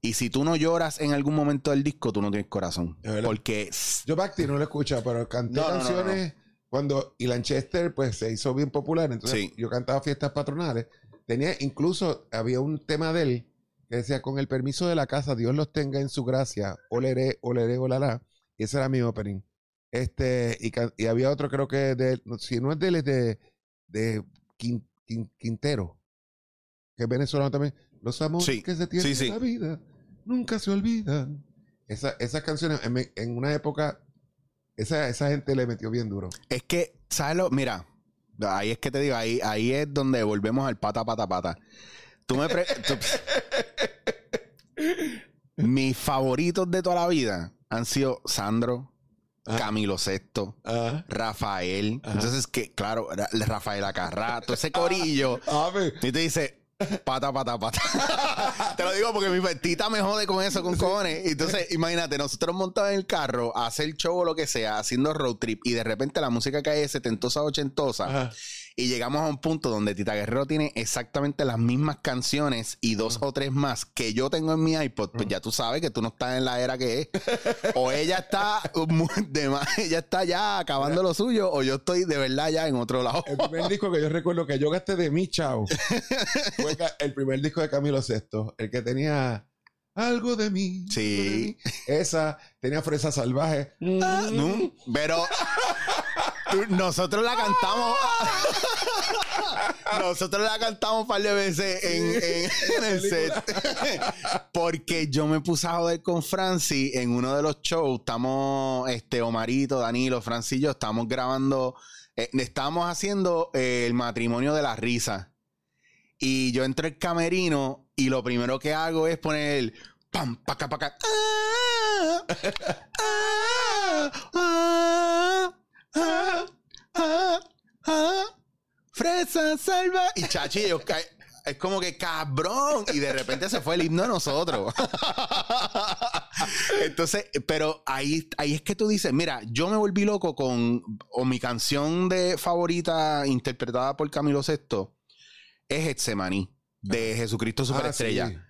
Y si tú no lloras en algún momento del disco, tú no tienes corazón. Porque. Yo Bacti no lo escucha, pero canté canciones cuando. Y Lanchester, pues se hizo bien popular. Entonces yo cantaba fiestas patronales. Tenía, incluso, había un tema de él que decía: Con el permiso de la casa, Dios los tenga en su gracia. Oleré, oleré, olalá. Y ese era mi opening. Este, y, había otro, creo que de. Si no es de él, es de, de Quintero, que es venezolano también los amores que se tienen en la vida nunca se olvidan. Esa, esas canciones, en, una época, esa, esa gente le metió bien duro. Es que, ¿sabes lo? Mira, ahí es que te digo, ahí, ahí es donde volvemos al pata, pata, pata. Tú me... Mis favoritos de toda la vida han sido Sandro. Camilo ah. Rafael. Entonces, que claro, Rafael Acarra, todo ese corillo. y te dice, Pata, pata, pata. Te lo digo porque mi petita me jode con eso, con cojones. Entonces, imagínate, nosotros montados en el carro a hacer show o lo que sea, haciendo road trip, y de repente la música cae setentosa, ochentosa. Y llegamos a un punto donde Tita Guerrero tiene exactamente las mismas canciones y dos o tres más que yo tengo en mi iPod. Pues ya tú sabes que tú no estás en la era que es. o ella está de más, ella está ya acabando lo suyo, o yo estoy de verdad ya en otro lado. El primer disco que yo recuerdo que yo gasté de mi chao fue el primer disco de Camilo Sesto, el que tenía algo de mí. Sí. Esa tenía fresa salvaje. Ah, pero nosotros la cantamos. nosotros la cantamos un par de veces en, el set. Porque yo me puse a joder con Franci en uno de los shows. Estamos, este, Omarito, Danilo, Franci y yo, estamos grabando. Eh, estamos haciendo eh, el matrimonio de la risa. Y yo entro el camerino y lo primero que hago es poner el pam, paca, paca. Ah, ah, ah, ah, ah, ah, fresa salva. Y chachi, es como que cabrón. Y de repente se fue el himno de nosotros. Entonces, pero ahí, ahí es que tú dices, mira, yo me volví loco con o mi canción de favorita interpretada por Camilo VI es Etsemaní de Jesucristo Superestrella.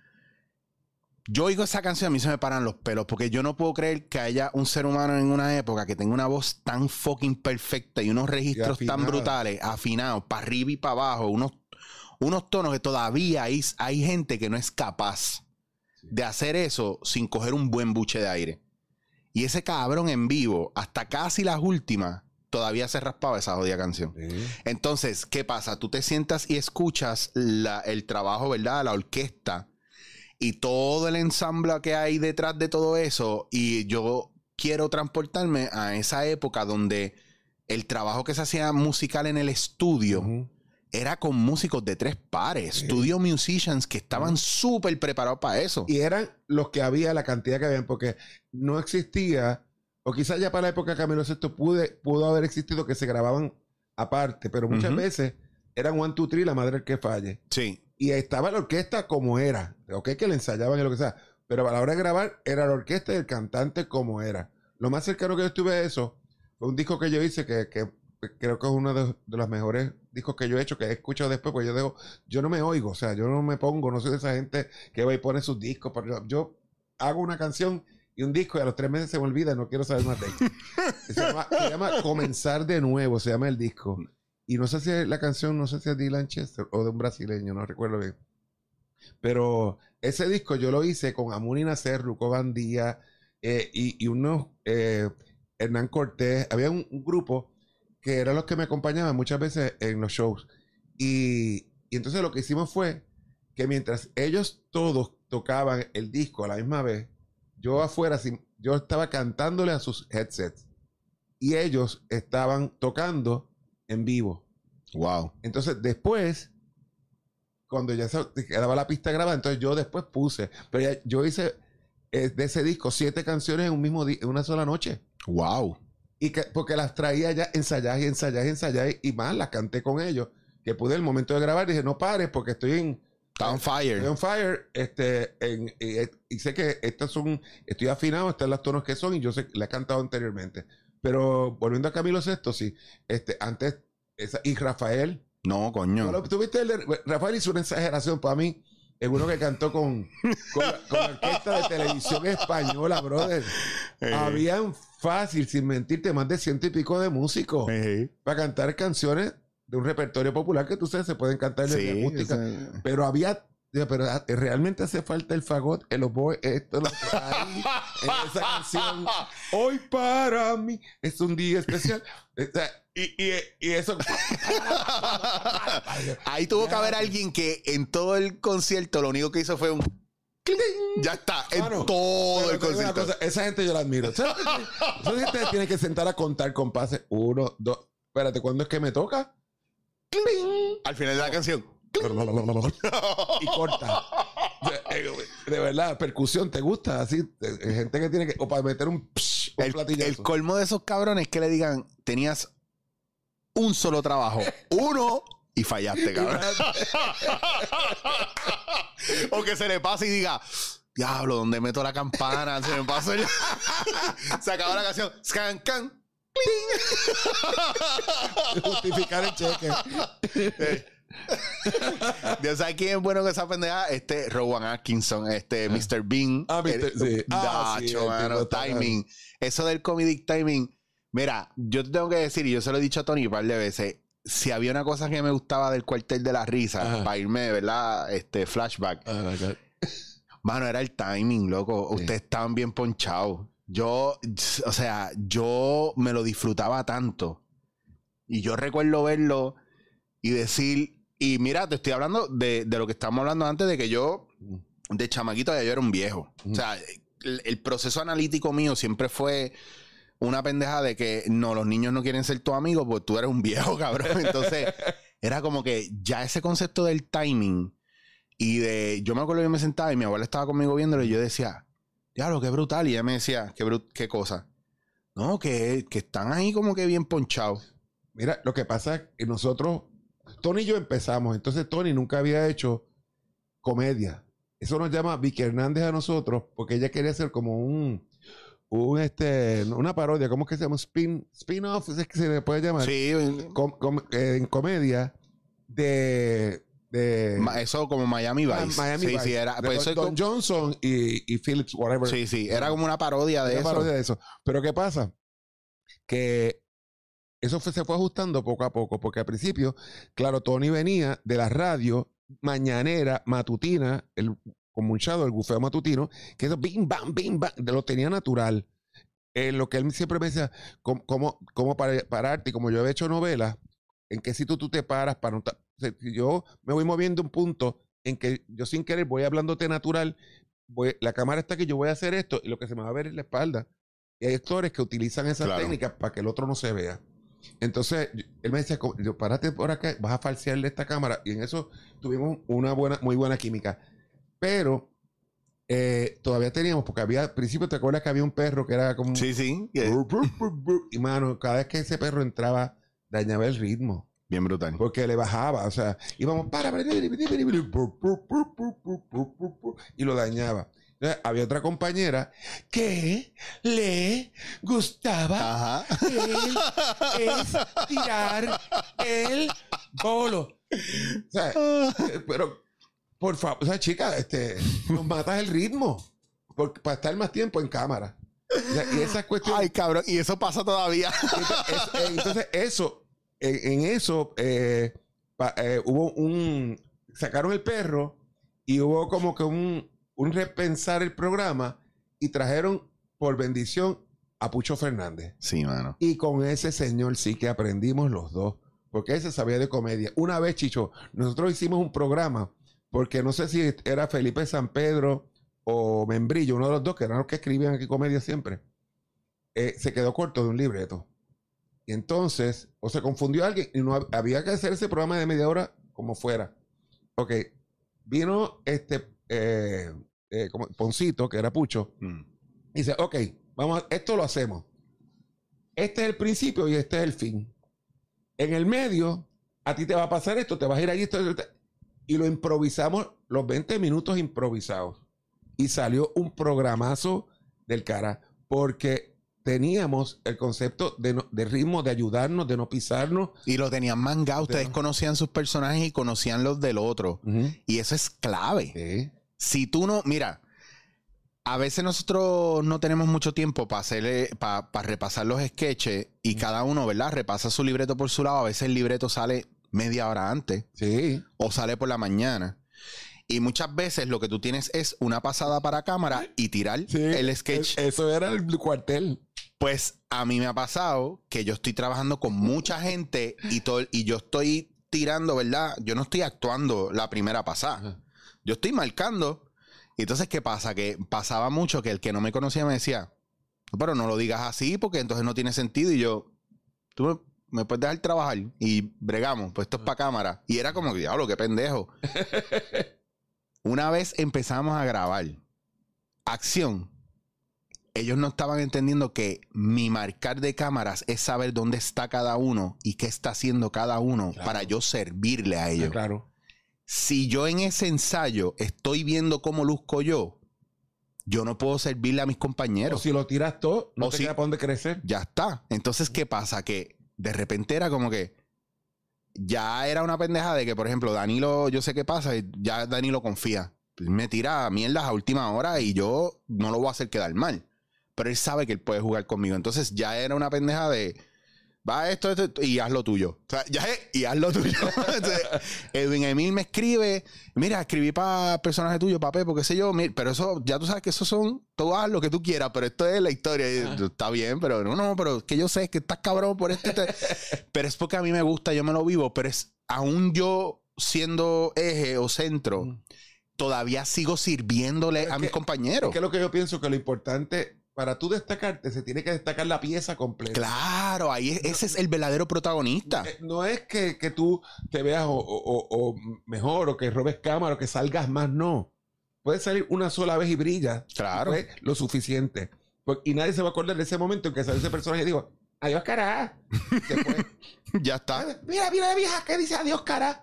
Yo oigo esa canción, a mí se me paran los pelos, porque yo no puedo creer que haya un ser humano en una época que tenga una voz tan fucking perfecta y unos registros tan brutales, afinados, para arriba y para abajo, unos, unos tonos que todavía hay, hay gente que no es capaz de hacer eso sin coger un buen buche de aire. Y ese cabrón en vivo, hasta casi las últimas, todavía se raspaba esa jodida canción. Entonces, ¿qué pasa? Tú te sientas y escuchas el trabajo, ¿verdad? La orquesta y todo el ensamble que hay detrás de todo eso. Y yo quiero transportarme a esa época donde el trabajo que se hacía musical en el estudio era con músicos de tres pares, studio musicians que estaban súper preparados para eso. Y eran los que había, la cantidad que habían, porque no existía o quizás ya para la época de Camilo VI pude, pudo haber existido que se grababan aparte, pero muchas veces eran one, two, three, la madre que falle. Sí. Y estaba la orquesta como era, ok, que le ensayaban y lo que sea, pero a la hora de grabar era la orquesta y el cantante como era. Lo más cercano que yo estuve a eso fue un disco que yo hice que, que creo que es uno de, los mejores discos que yo he hecho, que he escuchado después, porque yo dejo, yo no me oigo, o sea, yo no me pongo, no soy de esa gente que va y pone sus discos, pero yo, hago una canción y un disco y a los tres meses se me olvida, no quiero saber más de llama, se llama Comenzar de Nuevo, se llama el disco. Y no sé si la canción, no sé si es de Dylan Chester o de un brasileño, no recuerdo bien. Pero ese disco yo lo hice con Amuni Nacer, Ruco Bandía eh, y, y unos, eh, Hernán Cortés. Había un, un grupo que eran los que me acompañaban muchas veces en los shows. Y, y entonces lo que hicimos fue que mientras ellos todos tocaban el disco a la misma vez, yo afuera, yo estaba cantándole a sus headsets y ellos estaban tocando en vivo. Wow. Entonces, después, cuando ya se quedaba la pista grabada, entonces yo después puse, pero ya- yo hice eh, de ese disco siete canciones en un mismo día, en una sola noche. Wow. Y que, porque las traía ya ensayadas y ensayadas y ensayadas y más las canté con ellos. Que pude el momento de grabar, dije, no pares porque estoy en, Está on estoy fire. on fire. Este, en- y, y sé que estas son, estoy afinado, estas las tonos que son y yo sé, la he cantado anteriormente. Pero volviendo a Camilo Sesto, sí, este, antes, esa, y Rafael, No, coño. ¿No lo- ¿Tuviste el Rafael hizo una exageración para mí. Es uno que cantó con, con, la- con la orquesta de televisión española, brother. Eh, Habían fácil, sin mentirte, más de ciento y pico de músicos para cantar canciones de un repertorio popular que tú sabes se pueden cantar Sí, acústica. ese- Pero había, digo, pero ah, realmente hace falta el fagot, el oboe, esto, lo que hay en esa canción. Hoy para mí es un día especial. O sea, y, y, y eso. Ahí tuvo que haber alguien que en todo el concierto lo único que hizo fue un. Ya está, en todo el concierto. cosa, esa gente yo la admiro. Esa gente tiene que sentar a contar compases. Uno, dos. Espérate, ¿cuándo es que me toca? Al final de la canción. Y corta. Eh, De verdad, percusión, ¿te gusta? Así, eh, gente que tiene que. O para meter un, psh, un El, platillazo. el colmo de esos cabrones es que le digan, tenías un solo trabajo, uno, y fallaste, cabrón. o que se le pase y diga, diablo, ¿dónde meto la campana? Se me pasó el... se acabó la canción. Scan, can. Justificar el cheque. Dios sabe quién es bueno que esa pendeja. Este Rowan Atkinson, este Mr. Bean. Ah, Mr. El- sí. Ah, sí, Dacho, el mano, timing. Eso del comedic timing. Mira, yo te tengo que decir, y yo se lo he dicho a Tony un par de veces. Si había una cosa que me gustaba del cuartel de la risa, Ajá. para irme, ¿verdad? Este flashback. Ah. Mano, era el timing, loco. Sí. Ustedes estaban bien ponchados. Yo, o sea, yo me lo disfrutaba tanto. Y yo recuerdo verlo y decir, y mira, te estoy hablando de, de lo que estábamos hablando antes de que yo, de chamaquito, ya yo era un viejo. O sea, el, proceso analítico mío siempre fue una pendeja de que no, los niños no quieren ser tu amigo porque tú eres un viejo, cabrón. Entonces, era como que ya ese concepto del timing y de. Yo me acuerdo que yo me sentaba y mi abuela estaba conmigo viéndolo y yo decía, diablo, qué brutal. Y ella me decía, qué, qué cosa. No, que, que están ahí como que bien ponchados. Mira, lo que pasa es que nosotros, Tony y yo empezamos, entonces Tony nunca había hecho comedia. Eso nos llama Vicky Hernández a nosotros, porque ella quería hacer como un, un este, una parodia, ¿cómo es que se llama? Spin, spin-off, es que se le puede llamar. Sí, Com- com- eh, en comedia de, de eso como Miami ah, Vice. Miami sí, Vice, sí, era. pues Don, es Don como- Johnson y, y Phillips, whatever. sí, sí, era como una parodia de Una eso. parodia de eso. Pero ¿qué pasa? Que eso fue- se fue ajustando poco a poco, porque al principio, claro, Tony venía de la radio mañanera, matutina, el como un shadow, el bufeo matutino, que eso, bim, bam, bim, bam, de lo tenía natural. Eh, lo que él siempre me decía, ¿cómo, cómo, cómo para- pararte? Y como yo he hecho novelas, ¿en qué sitio tú te paras para no yo me voy moviendo un punto en que yo sin querer voy hablándote natural, voy- la cámara está aquí, yo voy a hacer esto, y lo que se me va a ver es la espalda. Y hay actores que utilizan esas Claro. técnicas para que el otro no se vea. Entonces, él me decía, yo, párate por acá, vas a falsearle esta cámara. Y en eso tuvimos una buena, muy buena química. Pero eh, todavía teníamos, porque había, al principio te acuerdas que había un perro que era como. Sí, sí. Yeah. Y mano, cada vez que ese perro entraba, dañaba el ritmo. Bien brutal. Porque le bajaba, o sea, íbamos para, y lo dañaba. Había otra compañera que le gustaba él es tirar el bolo. O sea, eh, pero, por favor, o sea, chica, este, nos matas el ritmo por- para estar más tiempo en cámara. O sea, y esas cuestiones. Ay, cabrón. Y eso pasa todavía. Entonces, es- eh, entonces, eso, en, en eso, eh, pa- eh, hubo un. Sacaron el perro y hubo como que un, un repensar el programa y trajeron por bendición a Pucho Fernández. Sí, mano. Y con ese señor sí que aprendimos los dos, porque ese sabía de comedia. Una vez, Chicho, nosotros hicimos un programa, porque no sé si era Felipe San Pedro o Membrillo, uno de los dos, que eran los que escribían aquí comedia siempre, eh, se quedó corto de un libreto. Y entonces, o se confundió alguien y no hab- había que hacer ese programa de media hora como fuera. Ok, vino este eh, eh, como Poncito, que era Pucho, Mm. Dice, ok, vamos, a- esto lo hacemos. Este es el principio y este es el fin. En el medio, a ti te va a pasar esto, te vas a ir ahí, esto, esto, y lo improvisamos los 20 minutos improvisados. Y salió un programazo del cara, porque teníamos el concepto de, no- de ritmo, de ayudarnos, de no pisarnos. Y lo tenían mangado. Ustedes conocían sus personajes y conocían los del otro. Y eso es clave. Sí. Si tú no, mira, a veces nosotros no tenemos mucho tiempo para hacerle, para repasar los sketches y cada uno, ¿verdad? Repasa su libreto por su lado. A veces el libreto sale media hora antes Sí. o sale por la mañana. Y muchas veces lo que tú tienes es una pasada para cámara y tirar Sí, el sketch. es- Eso era el cuartel. Pues a mí me ha pasado que yo estoy trabajando con mucha gente y, todo, y yo estoy tirando, ¿verdad? Yo no estoy actuando la primera pasada. Yo estoy marcando. Y entonces, ¿qué pasa? Que pasaba mucho que el que no me conocía me decía, pero no lo digas así porque entonces no tiene sentido. Y yo, tú me, me puedes dejar trabajar y bregamos, pues esto es para cámara. Y era como que, diablo, qué pendejo. Una vez empezamos a grabar acción, ellos no estaban entendiendo que mi marcar de cámaras es saber dónde está cada uno y qué está haciendo cada uno Claro. para yo servirle a ellos. Claro. Si yo en ese ensayo estoy viendo cómo luzco yo, yo no puedo servirle a mis O compañeros. si lo tiras todo, no O te si- queda para dónde crecer. Ya está. Entonces, ¿qué pasa? Que de repente era como que ya era una pendeja de que, por ejemplo, Danilo, yo sé qué pasa, y ya Danilo confía. Me tira mierdas a última hora y yo no lo voy a hacer quedar mal. Pero él sabe que él puede jugar conmigo. Entonces ya era una pendeja de va esto, esto, esto, y haz lo tuyo. O sea, ya es, y haz lo tuyo. Entonces, Edwin Emil me escribe, mira, escribí para personaje tuyo, papé, porque sé yo, mi- pero eso, ya tú sabes que eso son, tú haz lo que tú quieras, pero esto es la historia. Y Está bien, pero no, no, pero que yo sé que estás cabrón por esto. esto". pero es porque a mí me gusta, yo me lo vivo, pero es aún yo siendo eje o centro, Mm. todavía sigo sirviéndole a mis que- compañeros. Es que lo que yo pienso que lo importante, para tú destacarte, se tiene que destacar la pieza completa. Claro, ahí es- ese es el verdadero protagonista. Eh, No es que, que tú te veas o, o- mejor o que robes cámara o que salgas más, no. Puedes salir una sola vez y brilla. Claro. Lo suficiente. Pues- y nadie se va a acordar de ese momento en que sale ese personaje y digo, adiós, cara. Ya está, mira, mira vieja que dice adiós, cara.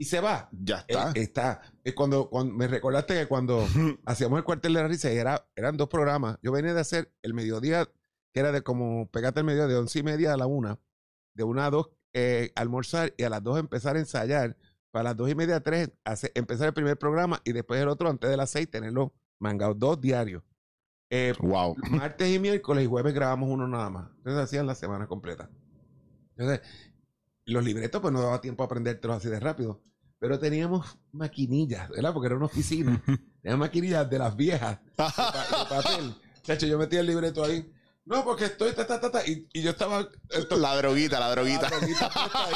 Y se va. ya Eh, está. está. Es cuando, cuando me recordaste que cuando hacíamos el cuartel de la risa era, eran dos programas. Yo venía de hacer el mediodía, que era de como pegate al mediodía, de once y media a la una, de una a dos eh, almorzar y a las dos empezar a ensayar. Para las dos y media a tres empezar el primer programa y después el otro antes de las seis tenerlo mangado, dos diarios. Eh, Wow. martes y miércoles y jueves grabamos uno nada más. Entonces hacían la semana completa. Entonces, los libretos pues no daba tiempo a aprendértelos así de rápido. Pero teníamos maquinillas, ¿verdad? Porque era una oficina. Teníamos maquinillas de las viejas, de, pa- de papel. Chacho, yo metía el libreto ahí. No, porque estoy ta, ta, ta, ta, y, y yo estaba esto- La droguita, la droguita. la droguita ahí.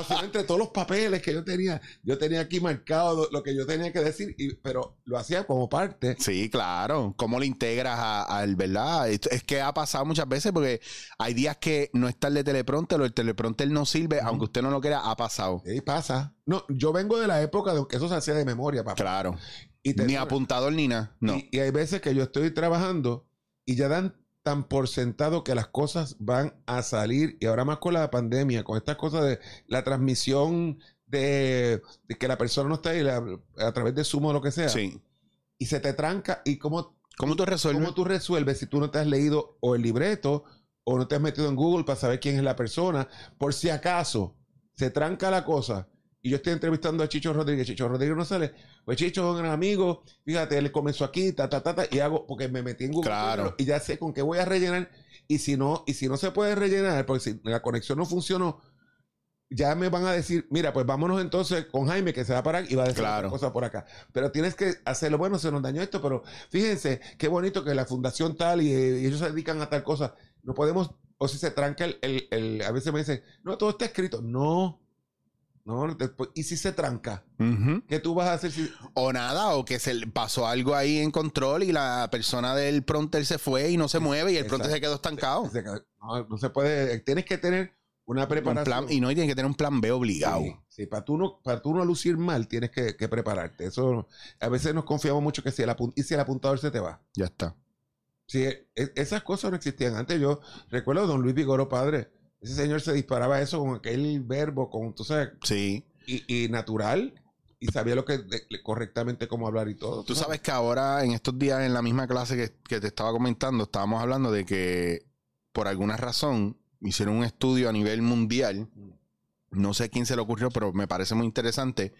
O sea, entre todos los papeles que yo tenía, yo tenía aquí marcado lo, lo que yo tenía que decir, y, pero lo hacía como parte. Sí, claro. ¿Cómo lo integras a- al, verdad? Esto- Es que ha pasado muchas veces porque hay días que no está el de teleprompter o el teleprompter no sirve, aunque usted no lo crea, ha pasado. Y pasa. No, yo vengo de la época de que eso se hacía de memoria, papá. Claro. Y Ni apuntador ni nada. No. Y, y hay veces que yo estoy trabajando y ya dan tan por sentado que las cosas van a salir. Y ahora más con la pandemia, con estas cosas de la transmisión de, de que la persona no está ahí la- a través de Zoom o lo que sea. Sí. Y se te tranca. ¿Y cómo, ¿Cómo tú resuelves? cómo tú resuelves si tú no te has leído o el libreto o no te has metido en Google para saber quién es la persona? Por si acaso se tranca la cosa. Y yo estoy entrevistando a Chicho Rodríguez. Chicho Rodríguez no sale. Pues Chicho es un gran amigo. Fíjate, él comenzó aquí, ta, ta, ta, ta, y hago, porque me metí en Google. Claro. Y ya sé con qué voy a rellenar. Y si no, y si no se puede rellenar, porque si la conexión no funcionó, ya me van a decir, mira, pues vámonos entonces con Jaime que se va a parar y va a decir Claro. otra cosa por acá. Pero tienes que hacerlo. Bueno, se nos dañó esto, pero fíjense qué bonito que la fundación tal y, y ellos se dedican a tal cosa. No podemos, o si se tranca el, el- el- a veces me dicen, no, todo está escrito. No, no, después- y si se tranca, Ujú. ¿qué tú vas a hacer si O nada, o que se le pasó algo ahí en control y la persona del pronter se fue y no se mueve y el pronter se quedó estancado. se- no, no se puede, tienes que tener una Un preparación. plan, y no y tiene que tener un plan B obligado. Sí, sí, para tú no, para tú no lucir mal, tienes que, que prepararte. Eso, a veces nos confiamos mucho que si el, y si el apuntador se te va. Ya está. Sí, e- esas cosas no existían antes. Yo recuerdo a don Luis Vigoro, padre. Ese señor se disparaba eso con aquel verbo, con, tú sabes, Sí. y, y natural, y sabía lo que de- correctamente cómo hablar y todo. Tú sabes que ahora, en estos días, en la misma clase que, que te estaba comentando, estábamos hablando de que por alguna razón hicieron un estudio a nivel mundial. No sé quién se le ocurrió, pero me parece muy interesante.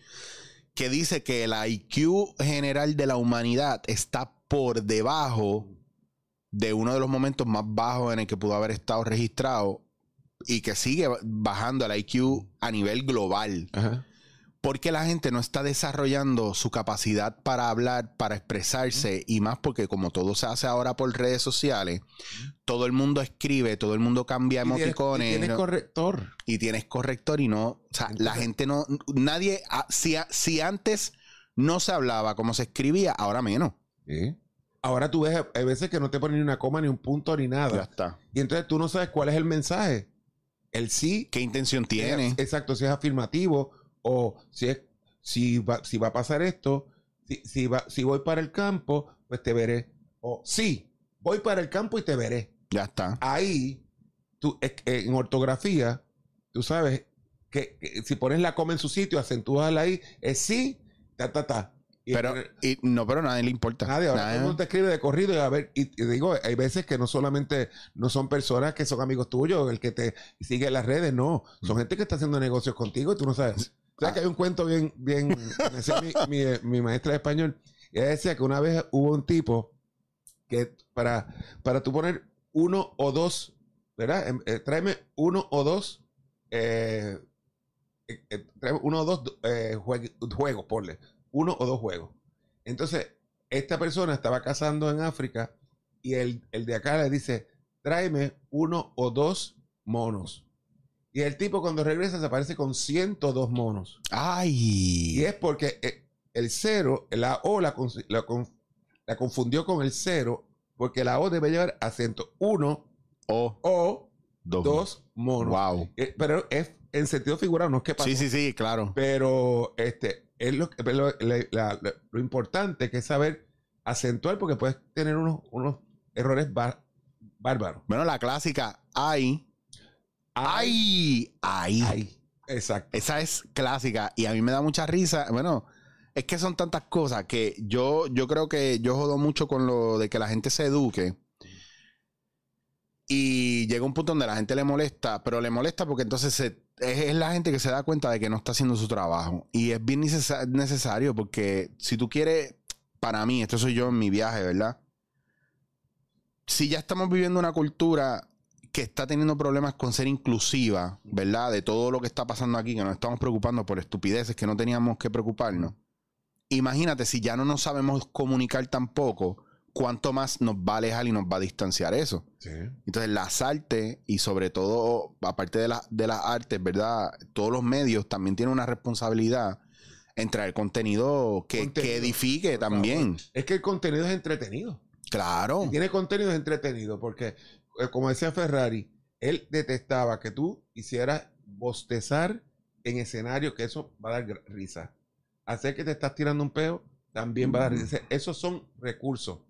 Que dice que el IQ general de la humanidad está por debajo de uno de los momentos más bajos en el que pudo haber estado registrado y que sigue bajando el IQ a nivel global. Ajá. Porque la gente no está desarrollando su capacidad para hablar, para expresarse y más porque como todo se hace ahora por redes sociales, todo el mundo escribe, todo el mundo cambia Y tienes- y emoticones tienes ¿no? corrector. y tienes corrector y no, o sea, la gente no, nadie, ah, si, si antes no se hablaba como se escribía, ahora menos. Ahora tú ves, hay veces que no te ponen ni una coma, ni un punto, ni nada. está. Y entonces tú no sabes cuál es el mensaje. El sí ¿Qué intención tiene? Exacto, si es afirmativo o si es si va, si va a pasar esto, si, si, va, si voy para el campo, pues te veré. O sí, voy para el campo y te veré. Ya está. Ahí, tú, en ortografía, tú sabes que, que si pones la coma en su sitio, acentúas la I, es sí, ta, ta, ta. Pero, y, no, pero a nadie le importa. Nadie, ahora Nadie- todo el mundo te escribe de corrido y a ver, y, y digo, hay veces que no solamente no son personas que son amigos tuyos, el que te sigue en las redes, no, son gente que está haciendo negocios contigo y tú no sabes. ¿Sabes que hay un cuento bien, bien, me decía mi, mi, mi maestra de español? Ella decía que una vez hubo un tipo que para, para tú poner uno o dos, ¿verdad? Em, eh, tráeme uno o dos, eh, eh, eh, tráeme uno o dos jue- juegos, ponle, uno o dos juegos. Entonces, esta persona estaba cazando en África y el, el de acá le dice, tráeme uno o dos monos. Y el tipo cuando regresa se aparece con 102 monos. Ay. Y es porque eh, el cero, la O la, la con- la confundió con el cero, porque la O debe llevar acento. Uno O o dos. dos monos. Wow. Eh, pero es en sentido figurado, no es que pasó. Sí, sí, sí, claro. Pero este, es lo, lo, la- la- lo importante que es saber acentuar, porque puedes tener unos, unos errores bar- bárbaros. Bueno, la clásica, ay. Ay. Ay. Ay. Exacto. Esa es clásica y a mí me da mucha risa. Bueno, es que son tantas cosas que yo, yo creo que yo jodo mucho con lo de que la gente se eduque. Y llega un punto donde la gente le molesta, pero le molesta porque entonces se- es, la gente que se da cuenta de que no está haciendo su trabajo. Y es bien necesa- necesario porque si tú quieres, para mí, esto soy yo en mi viaje, ¿verdad? Si ya estamos viviendo una cultura que está teniendo problemas con ser inclusiva, ¿verdad? De todo lo que está pasando aquí, que nos estamos preocupando por estupideces que no teníamos que preocuparnos. Imagínate, si ya no nos sabemos comunicar tampoco, cuánto más nos va a alejar y nos va a distanciar eso. Sí. Entonces, las artes y sobre todo, aparte de, la- de las artes, ¿verdad? Todos los medios también tienen una responsabilidad en traer contenido que, Contenido, que edifique por también. Es que el contenido es entretenido. Claro. Si tiene contenido es entretenido, porque, eh, como decía Ferrari, él detestaba que tú hicieras bostezar en escenario, que eso va a dar risa. Hacer que te estás tirando un peo, también va a dar risa. Esos son recursos.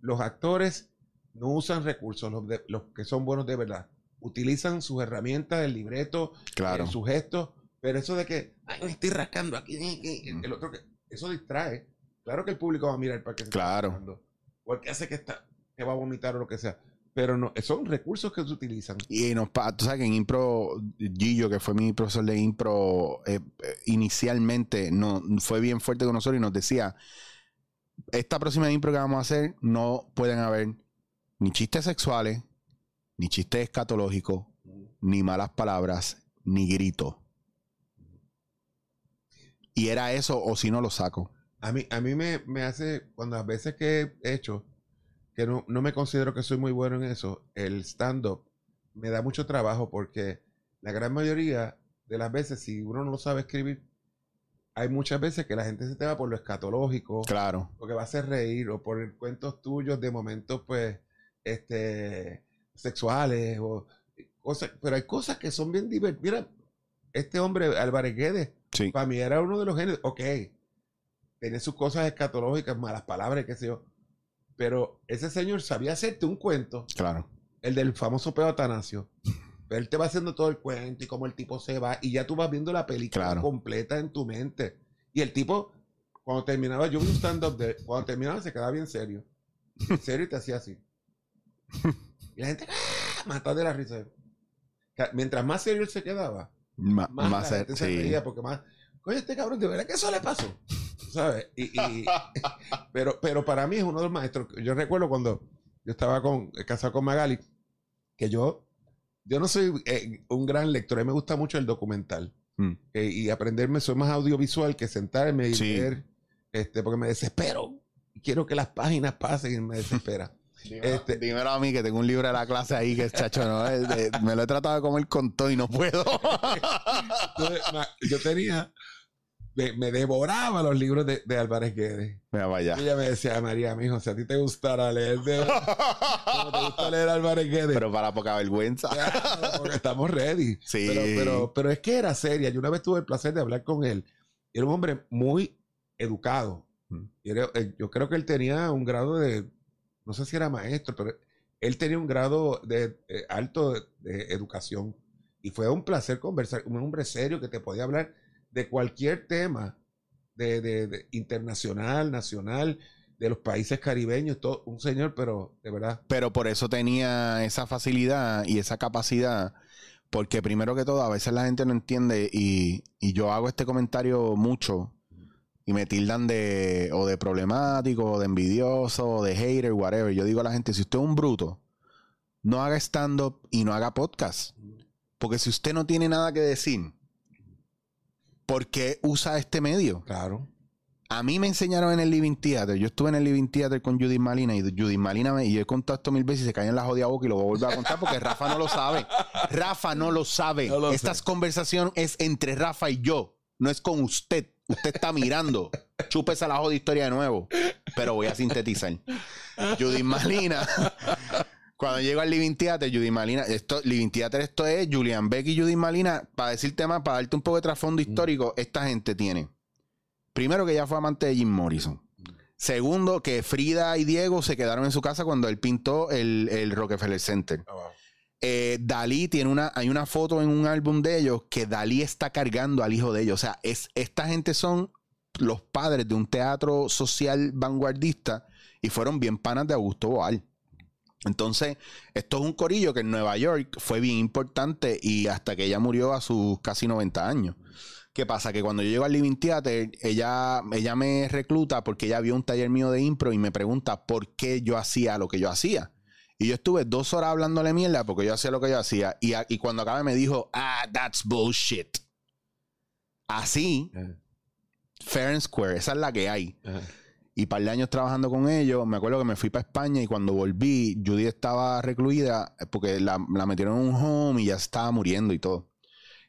Los actores no usan recursos, los, de- los que son buenos de verdad. Utilizan sus herramientas, el libreto, Claro. eh, sus gestos, pero eso de que, ay, me estoy rascando aquí, eh, eh, el otro que, eso distrae. Claro que el público va a mirar para que se está Claro. rascando. O el que hace que está, que va a vomitar o lo que sea. Pero no, son recursos que se utilizan. Y nos tú sabes que en impro, Gillo, que fue mi profesor de impro, eh, inicialmente no, fue bien fuerte con nosotros y nos decía, esta próxima impro que vamos a hacer no pueden haber ni chistes sexuales, ni chistes escatológicos, ni malas palabras, ni gritos. Y era eso, o si no lo saco. A mí, a mí me, me hace, cuando las veces que he hecho, que no, no me considero que soy muy bueno en eso, el stand-up me da mucho trabajo porque la gran mayoría de las veces, si uno no lo sabe escribir, hay muchas veces que la gente se te va por lo escatológico, Claro, lo que va a hacer reír, o por cuentos tuyos de momentos, pues, este, sexuales, o cosas, pero hay cosas que son bien divertidas. Mira, este hombre, Álvarez Guedes, sí. para mí era uno de los genios. Ok, tiene sus cosas escatológicas, malas palabras, qué sé yo. Pero ese señor sabía hacerte un cuento, Claro, el del famoso Pedro Atanasio. Él te va haciendo todo el cuento y cómo el tipo se va. Y ya tú vas viendo la película Claro. completa en tu mente. Y el tipo, cuando terminaba, yo vi un stand-up de. Cuando terminaba, se quedaba bien serio. En serio, y te hacía así. Y la gente, ¡ah! Mataba de la risa. Mientras más serio él se quedaba, Ma- más, más, la gente se sí. reía porque más, coño, este cabrón, de verdad que eso le pasó, ¿sabes? Y, y- pero, pero para mí es uno de los maestros. Yo recuerdo cuando yo estaba con, casado con Magali, que yo, yo no soy eh, un gran lector, a mí me gusta mucho el documental. Mm. Eh, y aprenderme, soy más audiovisual que sentarme y Sí. leer, este, porque me desespero. Quiero que las páginas pasen y me desespera. Dímelo, Este- dímelo a mí que tengo un libro de la clase ahí que es chacho, ¿no? Es de- me lo he tratado de comer con todo y no puedo. Entonces, yo tenía, me, me devoraba los libros de, de Álvarez Guedes. Mira, vaya. Y ella me decía, María, mijo, si a ti te gustara leer de... como te gusta leer Álvarez Guedes. Pero para poca vergüenza. claro, porque estamos ready. Sí. Pero, pero, pero es que era seria. Yo una vez tuve el placer de hablar con él. Era un hombre muy educado. Mm. Y era- eh, yo creo que él tenía un grado de, no sé si era maestro, pero él tenía un grado de, eh, alto de, de educación. Y fue un placer conversar, un hombre serio que te podía hablar de cualquier tema de, de- internacional, nacional, de los países caribeños, todo, un señor, pero de verdad. Pero por eso tenía esa facilidad y esa capacidad. Porque primero que todo, a veces la gente no entiende y, y yo hago este comentario mucho y me tildan de o de problemático, o de envidioso, o de hater, whatever. Yo digo a la gente, si usted es un bruto, no haga stand-up y no haga podcast. Porque si usted no tiene nada que decir, ¿por qué usa este medio? Claro. A mí me enseñaron en el Living Theater. Yo estuve en el Living Theater con Judith Malina y Judith Malina me, y yo he contado esto mil veces y se cae en la jodida boca y lo voy a volver a contar porque Rafa no lo sabe. Rafa no lo sabe. No lo Esta sé. conversación es entre Rafa y yo, no es con usted. Usted está mirando. Chúpese la jodida historia de nuevo. Pero voy a sintetizar. Judith Malina. Cuando llego al Living Theater, Judith Malina, esto, Living Theater, esto es Julian Beck y Judith Malina, para decirte más, para darte un poco de trasfondo histórico, esta gente tiene. Primero que ella fue amante de Jim Morrison. Segundo, que Frida y Diego se quedaron en su casa cuando él pintó el, el Rockefeller Center. Eh, Dalí tiene una, hay una foto en un álbum de ellos que Dalí está cargando al hijo de ellos. O sea, es, esta gente son los padres de un teatro social vanguardista y fueron bien panas de Augusto Boal. Entonces, esto es un corillo que en Nueva York fue bien importante y hasta que ella murió a sus casi 90 años. ¿Qué pasa? Que cuando yo llego al Living Theater, ella, ella me recluta porque ella vio un taller mío de impro y me pregunta por qué yo hacía lo que yo hacía. Y yo estuve dos horas hablándole mierda porque yo hacía lo que yo hacía. Y, y cuando acabé me dijo, ah, that's bullshit. Así, fair and square, esa es la que hay. Y par de años trabajando con ellos, me acuerdo que me fui para España y cuando volví, Judy estaba recluida eh, porque la, la metieron en un home y ya estaba muriendo y todo.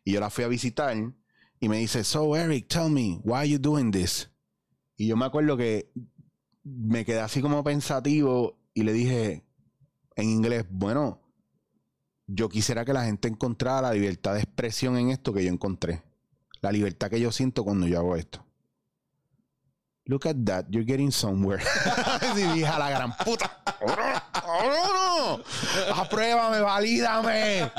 Y yo la fui a visitar y me dice, so Eric, tell me, why are you doing this? Y yo me acuerdo que me quedé así como pensativo y le dije en inglés, bueno, yo quisiera que la gente encontrara la libertad de expresión en esto que yo encontré. La libertad que yo siento cuando yo hago esto. Look at that, you're getting somewhere. y dije a la gran puta. ¡Oh, no! ¡Apruébame, valídame!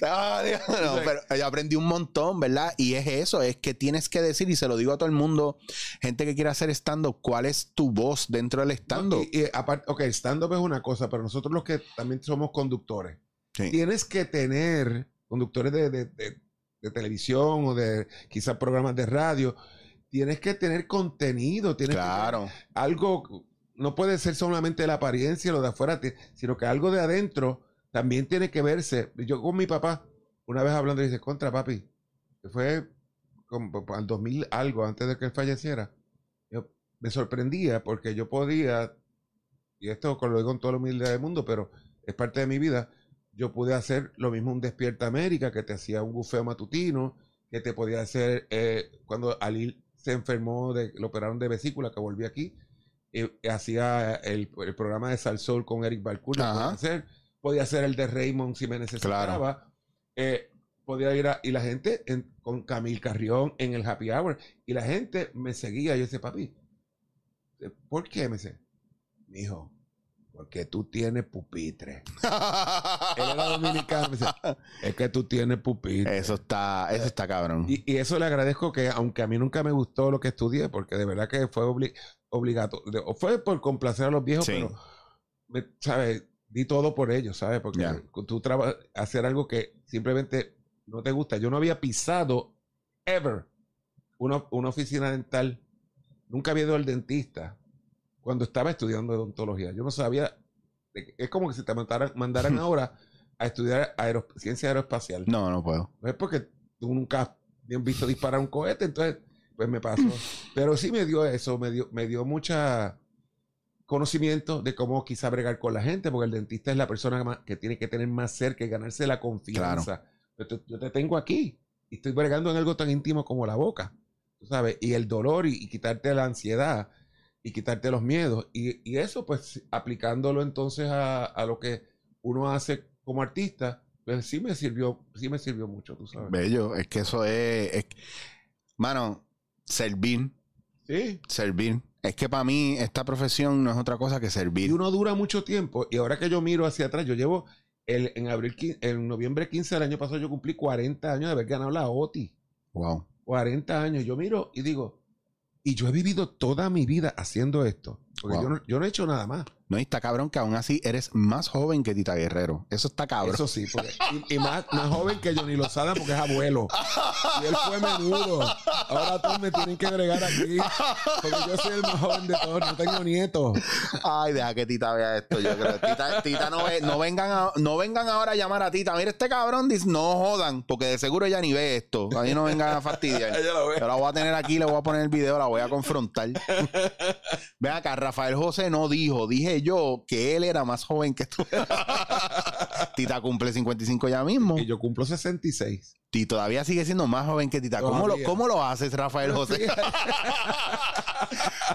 no, pero yo aprendí un montón, ¿verdad? Y es eso, es que tienes que decir, y se lo digo a todo el mundo, gente que quiere hacer stand-up, ¿cuál es tu voz dentro del stand-up? y, aparte, ok, stand-up es una cosa, pero nosotros los que también somos conductores, tienes que tener conductores de, de, de, televisión o de quizás programas de radio, tienes que tener contenido, tienes claro. algo, no puede ser solamente la apariencia, lo de afuera, sino que algo de adentro también tiene que verse. Yo con mi papá, una vez hablando, dice, contra papi, que fue como al 2000 algo, antes de que él falleciera, yo me sorprendía porque yo podía, y esto lo digo con toda la humildad del mundo, pero es parte de mi vida, yo pude hacer lo mismo un Despierta América, que te hacía un bufeo matutino, que te podía hacer, eh, cuando Ali se enfermó, de, lo operaron de vesícula, que volví aquí, eh, hacía el, programa de Sol con Eric Balcour, hacer, podía hacer el de Raymond si me necesitaba, eh, podía ir a, y la gente con Camil Carrión en el Happy Hour, y la gente me seguía, yo decía, papi, ¿por qué me dice? Mi hijo, porque tú tienes pupitre. Él era dominicano. es que tú tienes pupitre. Eso está, eso está cabrón. Y, eso le agradezco que, aunque a mí nunca me gustó lo que estudié, porque de verdad que fue obligatorio. Fue por complacer a los viejos, pero, ¿sabes? Di todo por ellos, ¿sabes? Porque tú hacer algo que simplemente no te gusta. Yo no había pisado ever una, una oficina dental. Nunca había ido al dentista cuando estaba estudiando odontología. Yo no sabía, es como que si te mandaran, mandaran ahora a estudiar ciencia aeroespacial. No, no puedo. No es porque tú nunca has visto disparar un cohete, entonces pues me pasó. Pero sí me dio eso, me dio, me dio mucha conocimiento de cómo quizá bregar con la gente, porque el dentista es la persona que tiene que tener más cerca y ganarse la confianza. Yo, te, tengo aquí y estoy bregando en algo tan íntimo como la boca, tú sabes, y el dolor y quitarte la ansiedad y quitarte los miedos. Y, eso, pues, aplicándolo entonces a, lo que uno hace como artista, pues sí me sirvió, sí me sirvió mucho, tú sabes. Bello, es que eso es, mano, servir. Sí. Servir. Es que para mí esta profesión no es otra cosa que servir. Y uno dura mucho tiempo. Y ahora que yo miro hacia atrás, yo llevo el, en abril, en noviembre 15 del año pasado, yo cumplí 40 años de haber ganado la OTI. Wow. 40 años. Yo miro y digo, y yo he vivido toda mi vida haciendo esto. Porque yo, no, yo, no, he hecho nada más. No, y está cabrón que aún así eres más joven que Tita Guerrero. Eso está cabrón. Eso sí, y, más, más, joven que Johnny Lozada porque es abuelo. Y él fue menudo. Ahora todos me tienen que agregar aquí. Porque yo soy el más joven de todos, no tengo nietos. Ay, deja que Tita vea esto. Yo creo. Tita, tita no, ve, no, vengan no vengan ahora a llamar a Tita. Mira, este cabrón dice, no jodan, porque de seguro ella ni ve esto. A mí no vengan a fastidiar. Yo la voy a tener aquí, le voy a poner el video, la voy a confrontar. Ven acá, Rafael José no dijo, dije yo que él era más joven que tú. Tita cumple 55 ya mismo. Y yo cumplo 66. Y todavía sigue siendo más joven que Tita. ¿Cómo lo, ¿Cómo lo, haces, Rafael José?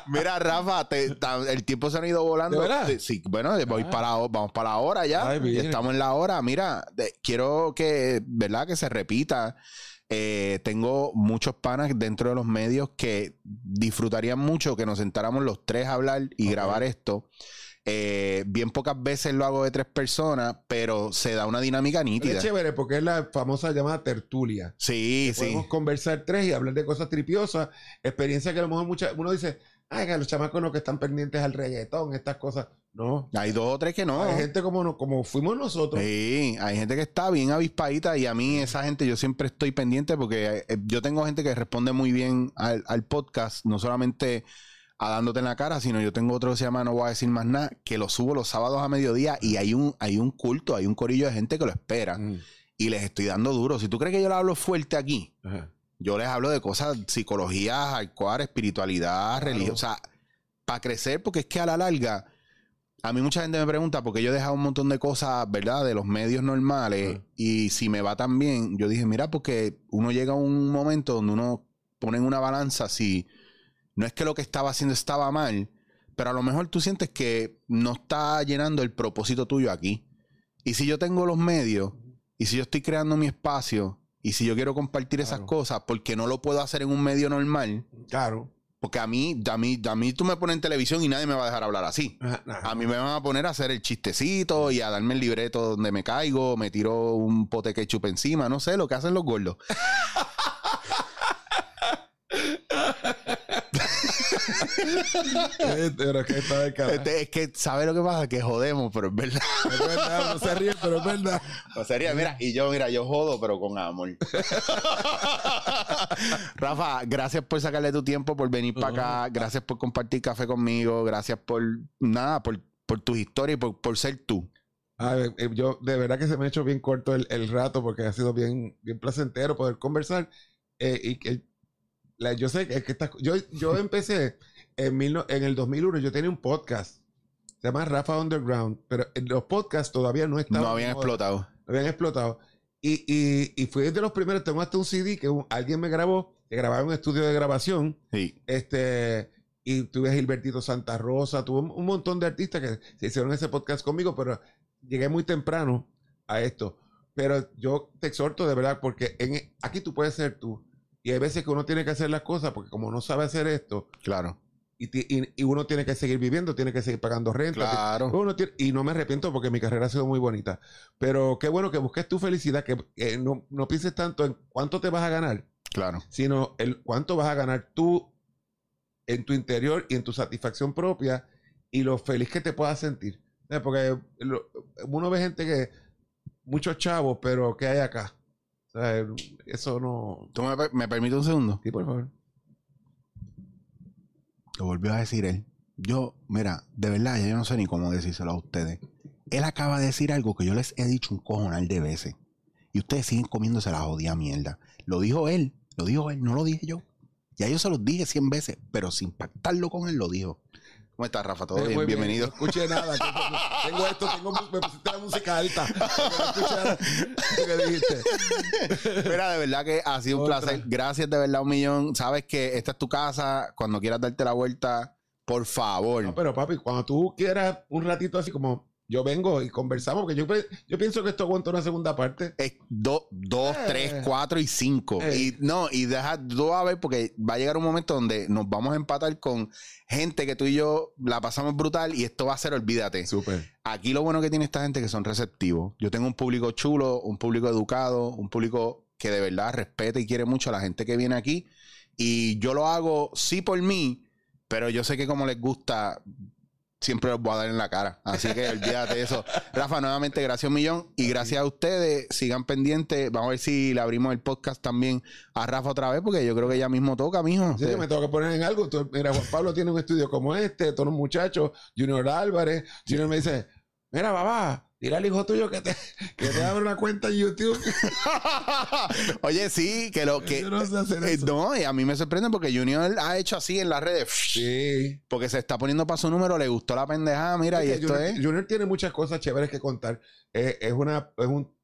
Mira, Rafa, el tiempo se ha ido volando. sí, bueno, voy para, vamos para la hora ya. Estamos en la hora. Mira, quiero que, ¿verdad? Que se repita. Eh, tengo muchos panas dentro de los medios que disfrutarían mucho que nos sentáramos los tres a hablar y grabar esto. Eh, bien pocas veces lo hago de tres personas, pero se da una dinámica nítida. Es chévere porque es la famosa llamada tertulia. Sí, sí. Podemos conversar tres y hablar de cosas tripiosas, experiencia que a lo mejor mucha, uno dice, ay, que los chamacos no que están pendientes al reggaetón, estas cosas. No. Hay dos o tres que no. Hay gente como, como fuimos nosotros. Sí, hay gente que está bien avispadita y a mí esa gente yo siempre estoy pendiente porque eh, yo tengo gente que responde muy bien al, al podcast, no solamente a dándote en la cara, sino yo tengo otro que se llama No voy a decir más nada, que lo subo los sábados a mediodía y hay un, hay un culto, hay un corillo de gente que lo espera. Mm. Y les estoy dando duro. Si tú crees que yo le hablo fuerte aquí, yo les hablo de cosas, psicología, hardcore, espiritualidad, religión. O sea, para crecer, porque es que a la larga, a mí mucha gente me pregunta, porque yo he dejado un montón de cosas, ¿verdad? De los medios normales. Y si me va tan bien, yo dije, mira, porque uno llega a un momento donde uno pone en una balanza si no es que lo que estaba haciendo estaba mal, pero a lo mejor tú sientes que no está llenando el propósito tuyo aquí. Y si yo tengo los medios, y si yo estoy creando mi espacio, y si yo quiero compartir esas cosas, porque no lo puedo hacer en un medio normal, claro. Porque a mí, a mí, a mí tú me pones en televisión y nadie me va a dejar hablar así. Ajá, ajá. A mí me van a poner a hacer el chistecito y a darme el libreto donde me caigo, me tiro un pote que chupa encima, no sé, lo que hacen los gordos. Eh, Pero es que está de cara. Este, es que, ¿sabe lo que pasa? Que jodemos, pero es verdad. Es verdad, no se ríe, pero es verdad. O sería, mira, y yo, mira, yo jodo, pero con amor. Rafa, gracias por sacarle tu tiempo, por venir para acá, gracias por compartir café conmigo, gracias por nada, por, por tus historias y por, por ser tú. A ver, eh, yo de verdad que se me ha hecho bien corto el, el rato porque ha sido bien, bien placentero poder conversar. Eh, y que la- yo sé que, que estas- yo, yo empecé en, mil en el 2001, yo tenía un podcast. Se llama Rafa Underground, pero los podcasts todavía no estaban. No habían moda, explotado. no habían explotado. Y, y, y fui de los primeros, tengo hasta un CD que un- alguien me grabó, que grababa en un estudio de grabación. Sí. Este, y tuve a Gilbertito Santa Rosa, tuve un, un montón de artistas que se hicieron ese podcast conmigo, pero llegué muy temprano a esto. Pero yo te exhorto de verdad, porque en, aquí tú puedes ser tú. Y hay veces que uno tiene que hacer las cosas, porque como no sabe hacer esto, Claro. Y, ti- y- y uno tiene que seguir viviendo, tiene que seguir pagando renta. Claro. Uno tiene- y no me arrepiento porque mi carrera ha sido muy bonita. Pero qué bueno que busques tu felicidad, que, no, no pienses tanto en cuánto te vas a ganar, Claro. sino el cuánto vas a ganar tú en tu interior y en tu satisfacción propia y lo feliz que te puedas sentir. ¿Sabes? Porque lo- uno ve gente que, muchos chavos, pero ¿qué hay acá? Eso no... ¿Tú me, me permites un segundo? Sí, por favor. Lo volvió a decir él. Yo, mira, de verdad, yo no sé ni cómo decírselo a ustedes. Él acaba de decir algo que yo les he dicho un cojonal de veces. Y ustedes siguen comiéndose la jodida mierda. Lo dijo él, lo dijo él, no lo dije yo. Ya yo se los dije cien veces, pero sin pactarlo con él lo dijo. ¿Cómo estás, Rafa? ¿Todo Eh, bien? Bienvenido. No escuché nada. Tengo esto, tengo, me pusiste la música alta. No que dijiste. Mira, de verdad que ha sido un placer. Gracias de verdad un millón. Sabes que esta es tu casa. Cuando quieras darte la vuelta, por favor. No, pero papi, cuando tú quieras un ratito así como yo vengo y conversamos, porque yo, yo pienso que esto aguanta una segunda parte. Es do- dos, Eh. tres, cuatro y cinco. Eh. Y no, y deja, vas a ver, porque va a llegar un momento donde nos vamos a empatar con gente que tú y yo la pasamos brutal y esto va a ser, olvídate. Súper. Aquí lo bueno que tiene esta gente es que son receptivos. Yo tengo un público chulo, un público educado, un público que de verdad respeta y quiere mucho a la gente que viene aquí. Y yo lo hago sí por mí, pero yo sé que como les gusta, siempre los voy a dar en la cara. Así que olvídate de eso. Rafa, nuevamente, gracias un millón. Y gracias a ustedes. Sigan pendientes. Vamos a ver si le abrimos el podcast también a Rafa otra vez, porque yo creo que ya mismo toca, mijo. Sí, yo me tengo que poner en algo. Tú- mira, Juan Pablo tiene un estudio como este, todos los muchachos, Junior Álvarez. Junior me dice, mira, babá, dile al hijo tuyo que te, que te abra una cuenta en YouTube. Oye, sí, que lo que. Yo no sé hacer eh, eso. no, y a mí me sorprende porque Junior ha hecho así en las redes. Sí. Porque se está poniendo para su número, le gustó la pendejada, mira, y esto Junior, es. Junior tiene muchas cosas chéveres que contar. Eh, es una, es un,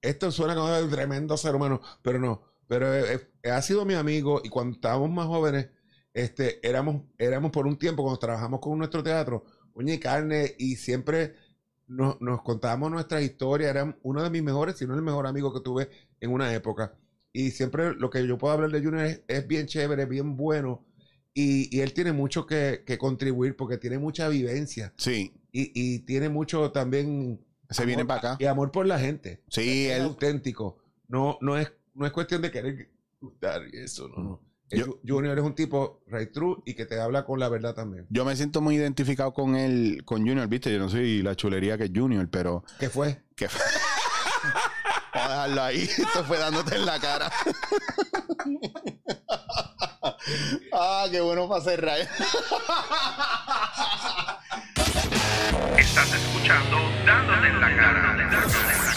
esto suena como un tremendo ser humano, pero no. Pero eh, ha sido mi amigo y cuando estábamos más jóvenes, este, éramos, éramos por un tiempo cuando trabajamos con nuestro teatro, uña y carne, y siempre nos, nos contábamos nuestras historias. Era uno de mis mejores, si no el mejor amigo que tuve en una época. Y siempre lo que yo puedo hablar de Junior es, es bien chévere, bien bueno. Y, y él tiene mucho que, que contribuir porque tiene mucha vivencia Sí, y, y tiene mucho también se amor- viene para acá. y amor por la gente. Sí, es él. auténtico. No, no es, no es cuestión de querer gustar y eso, no, no. Yo- Ju- Junior es un tipo right true y que te habla con la verdad también. Yo me siento muy identificado con él, con Junior, viste, yo no soy la chulería que es Junior, pero ¿Qué fue? que Vamos a dejarlo ahí. Esto fue dándote en la cara. ah, qué bueno para cerrar. Estás escuchando Dándote en la cara. Dándote en la cara.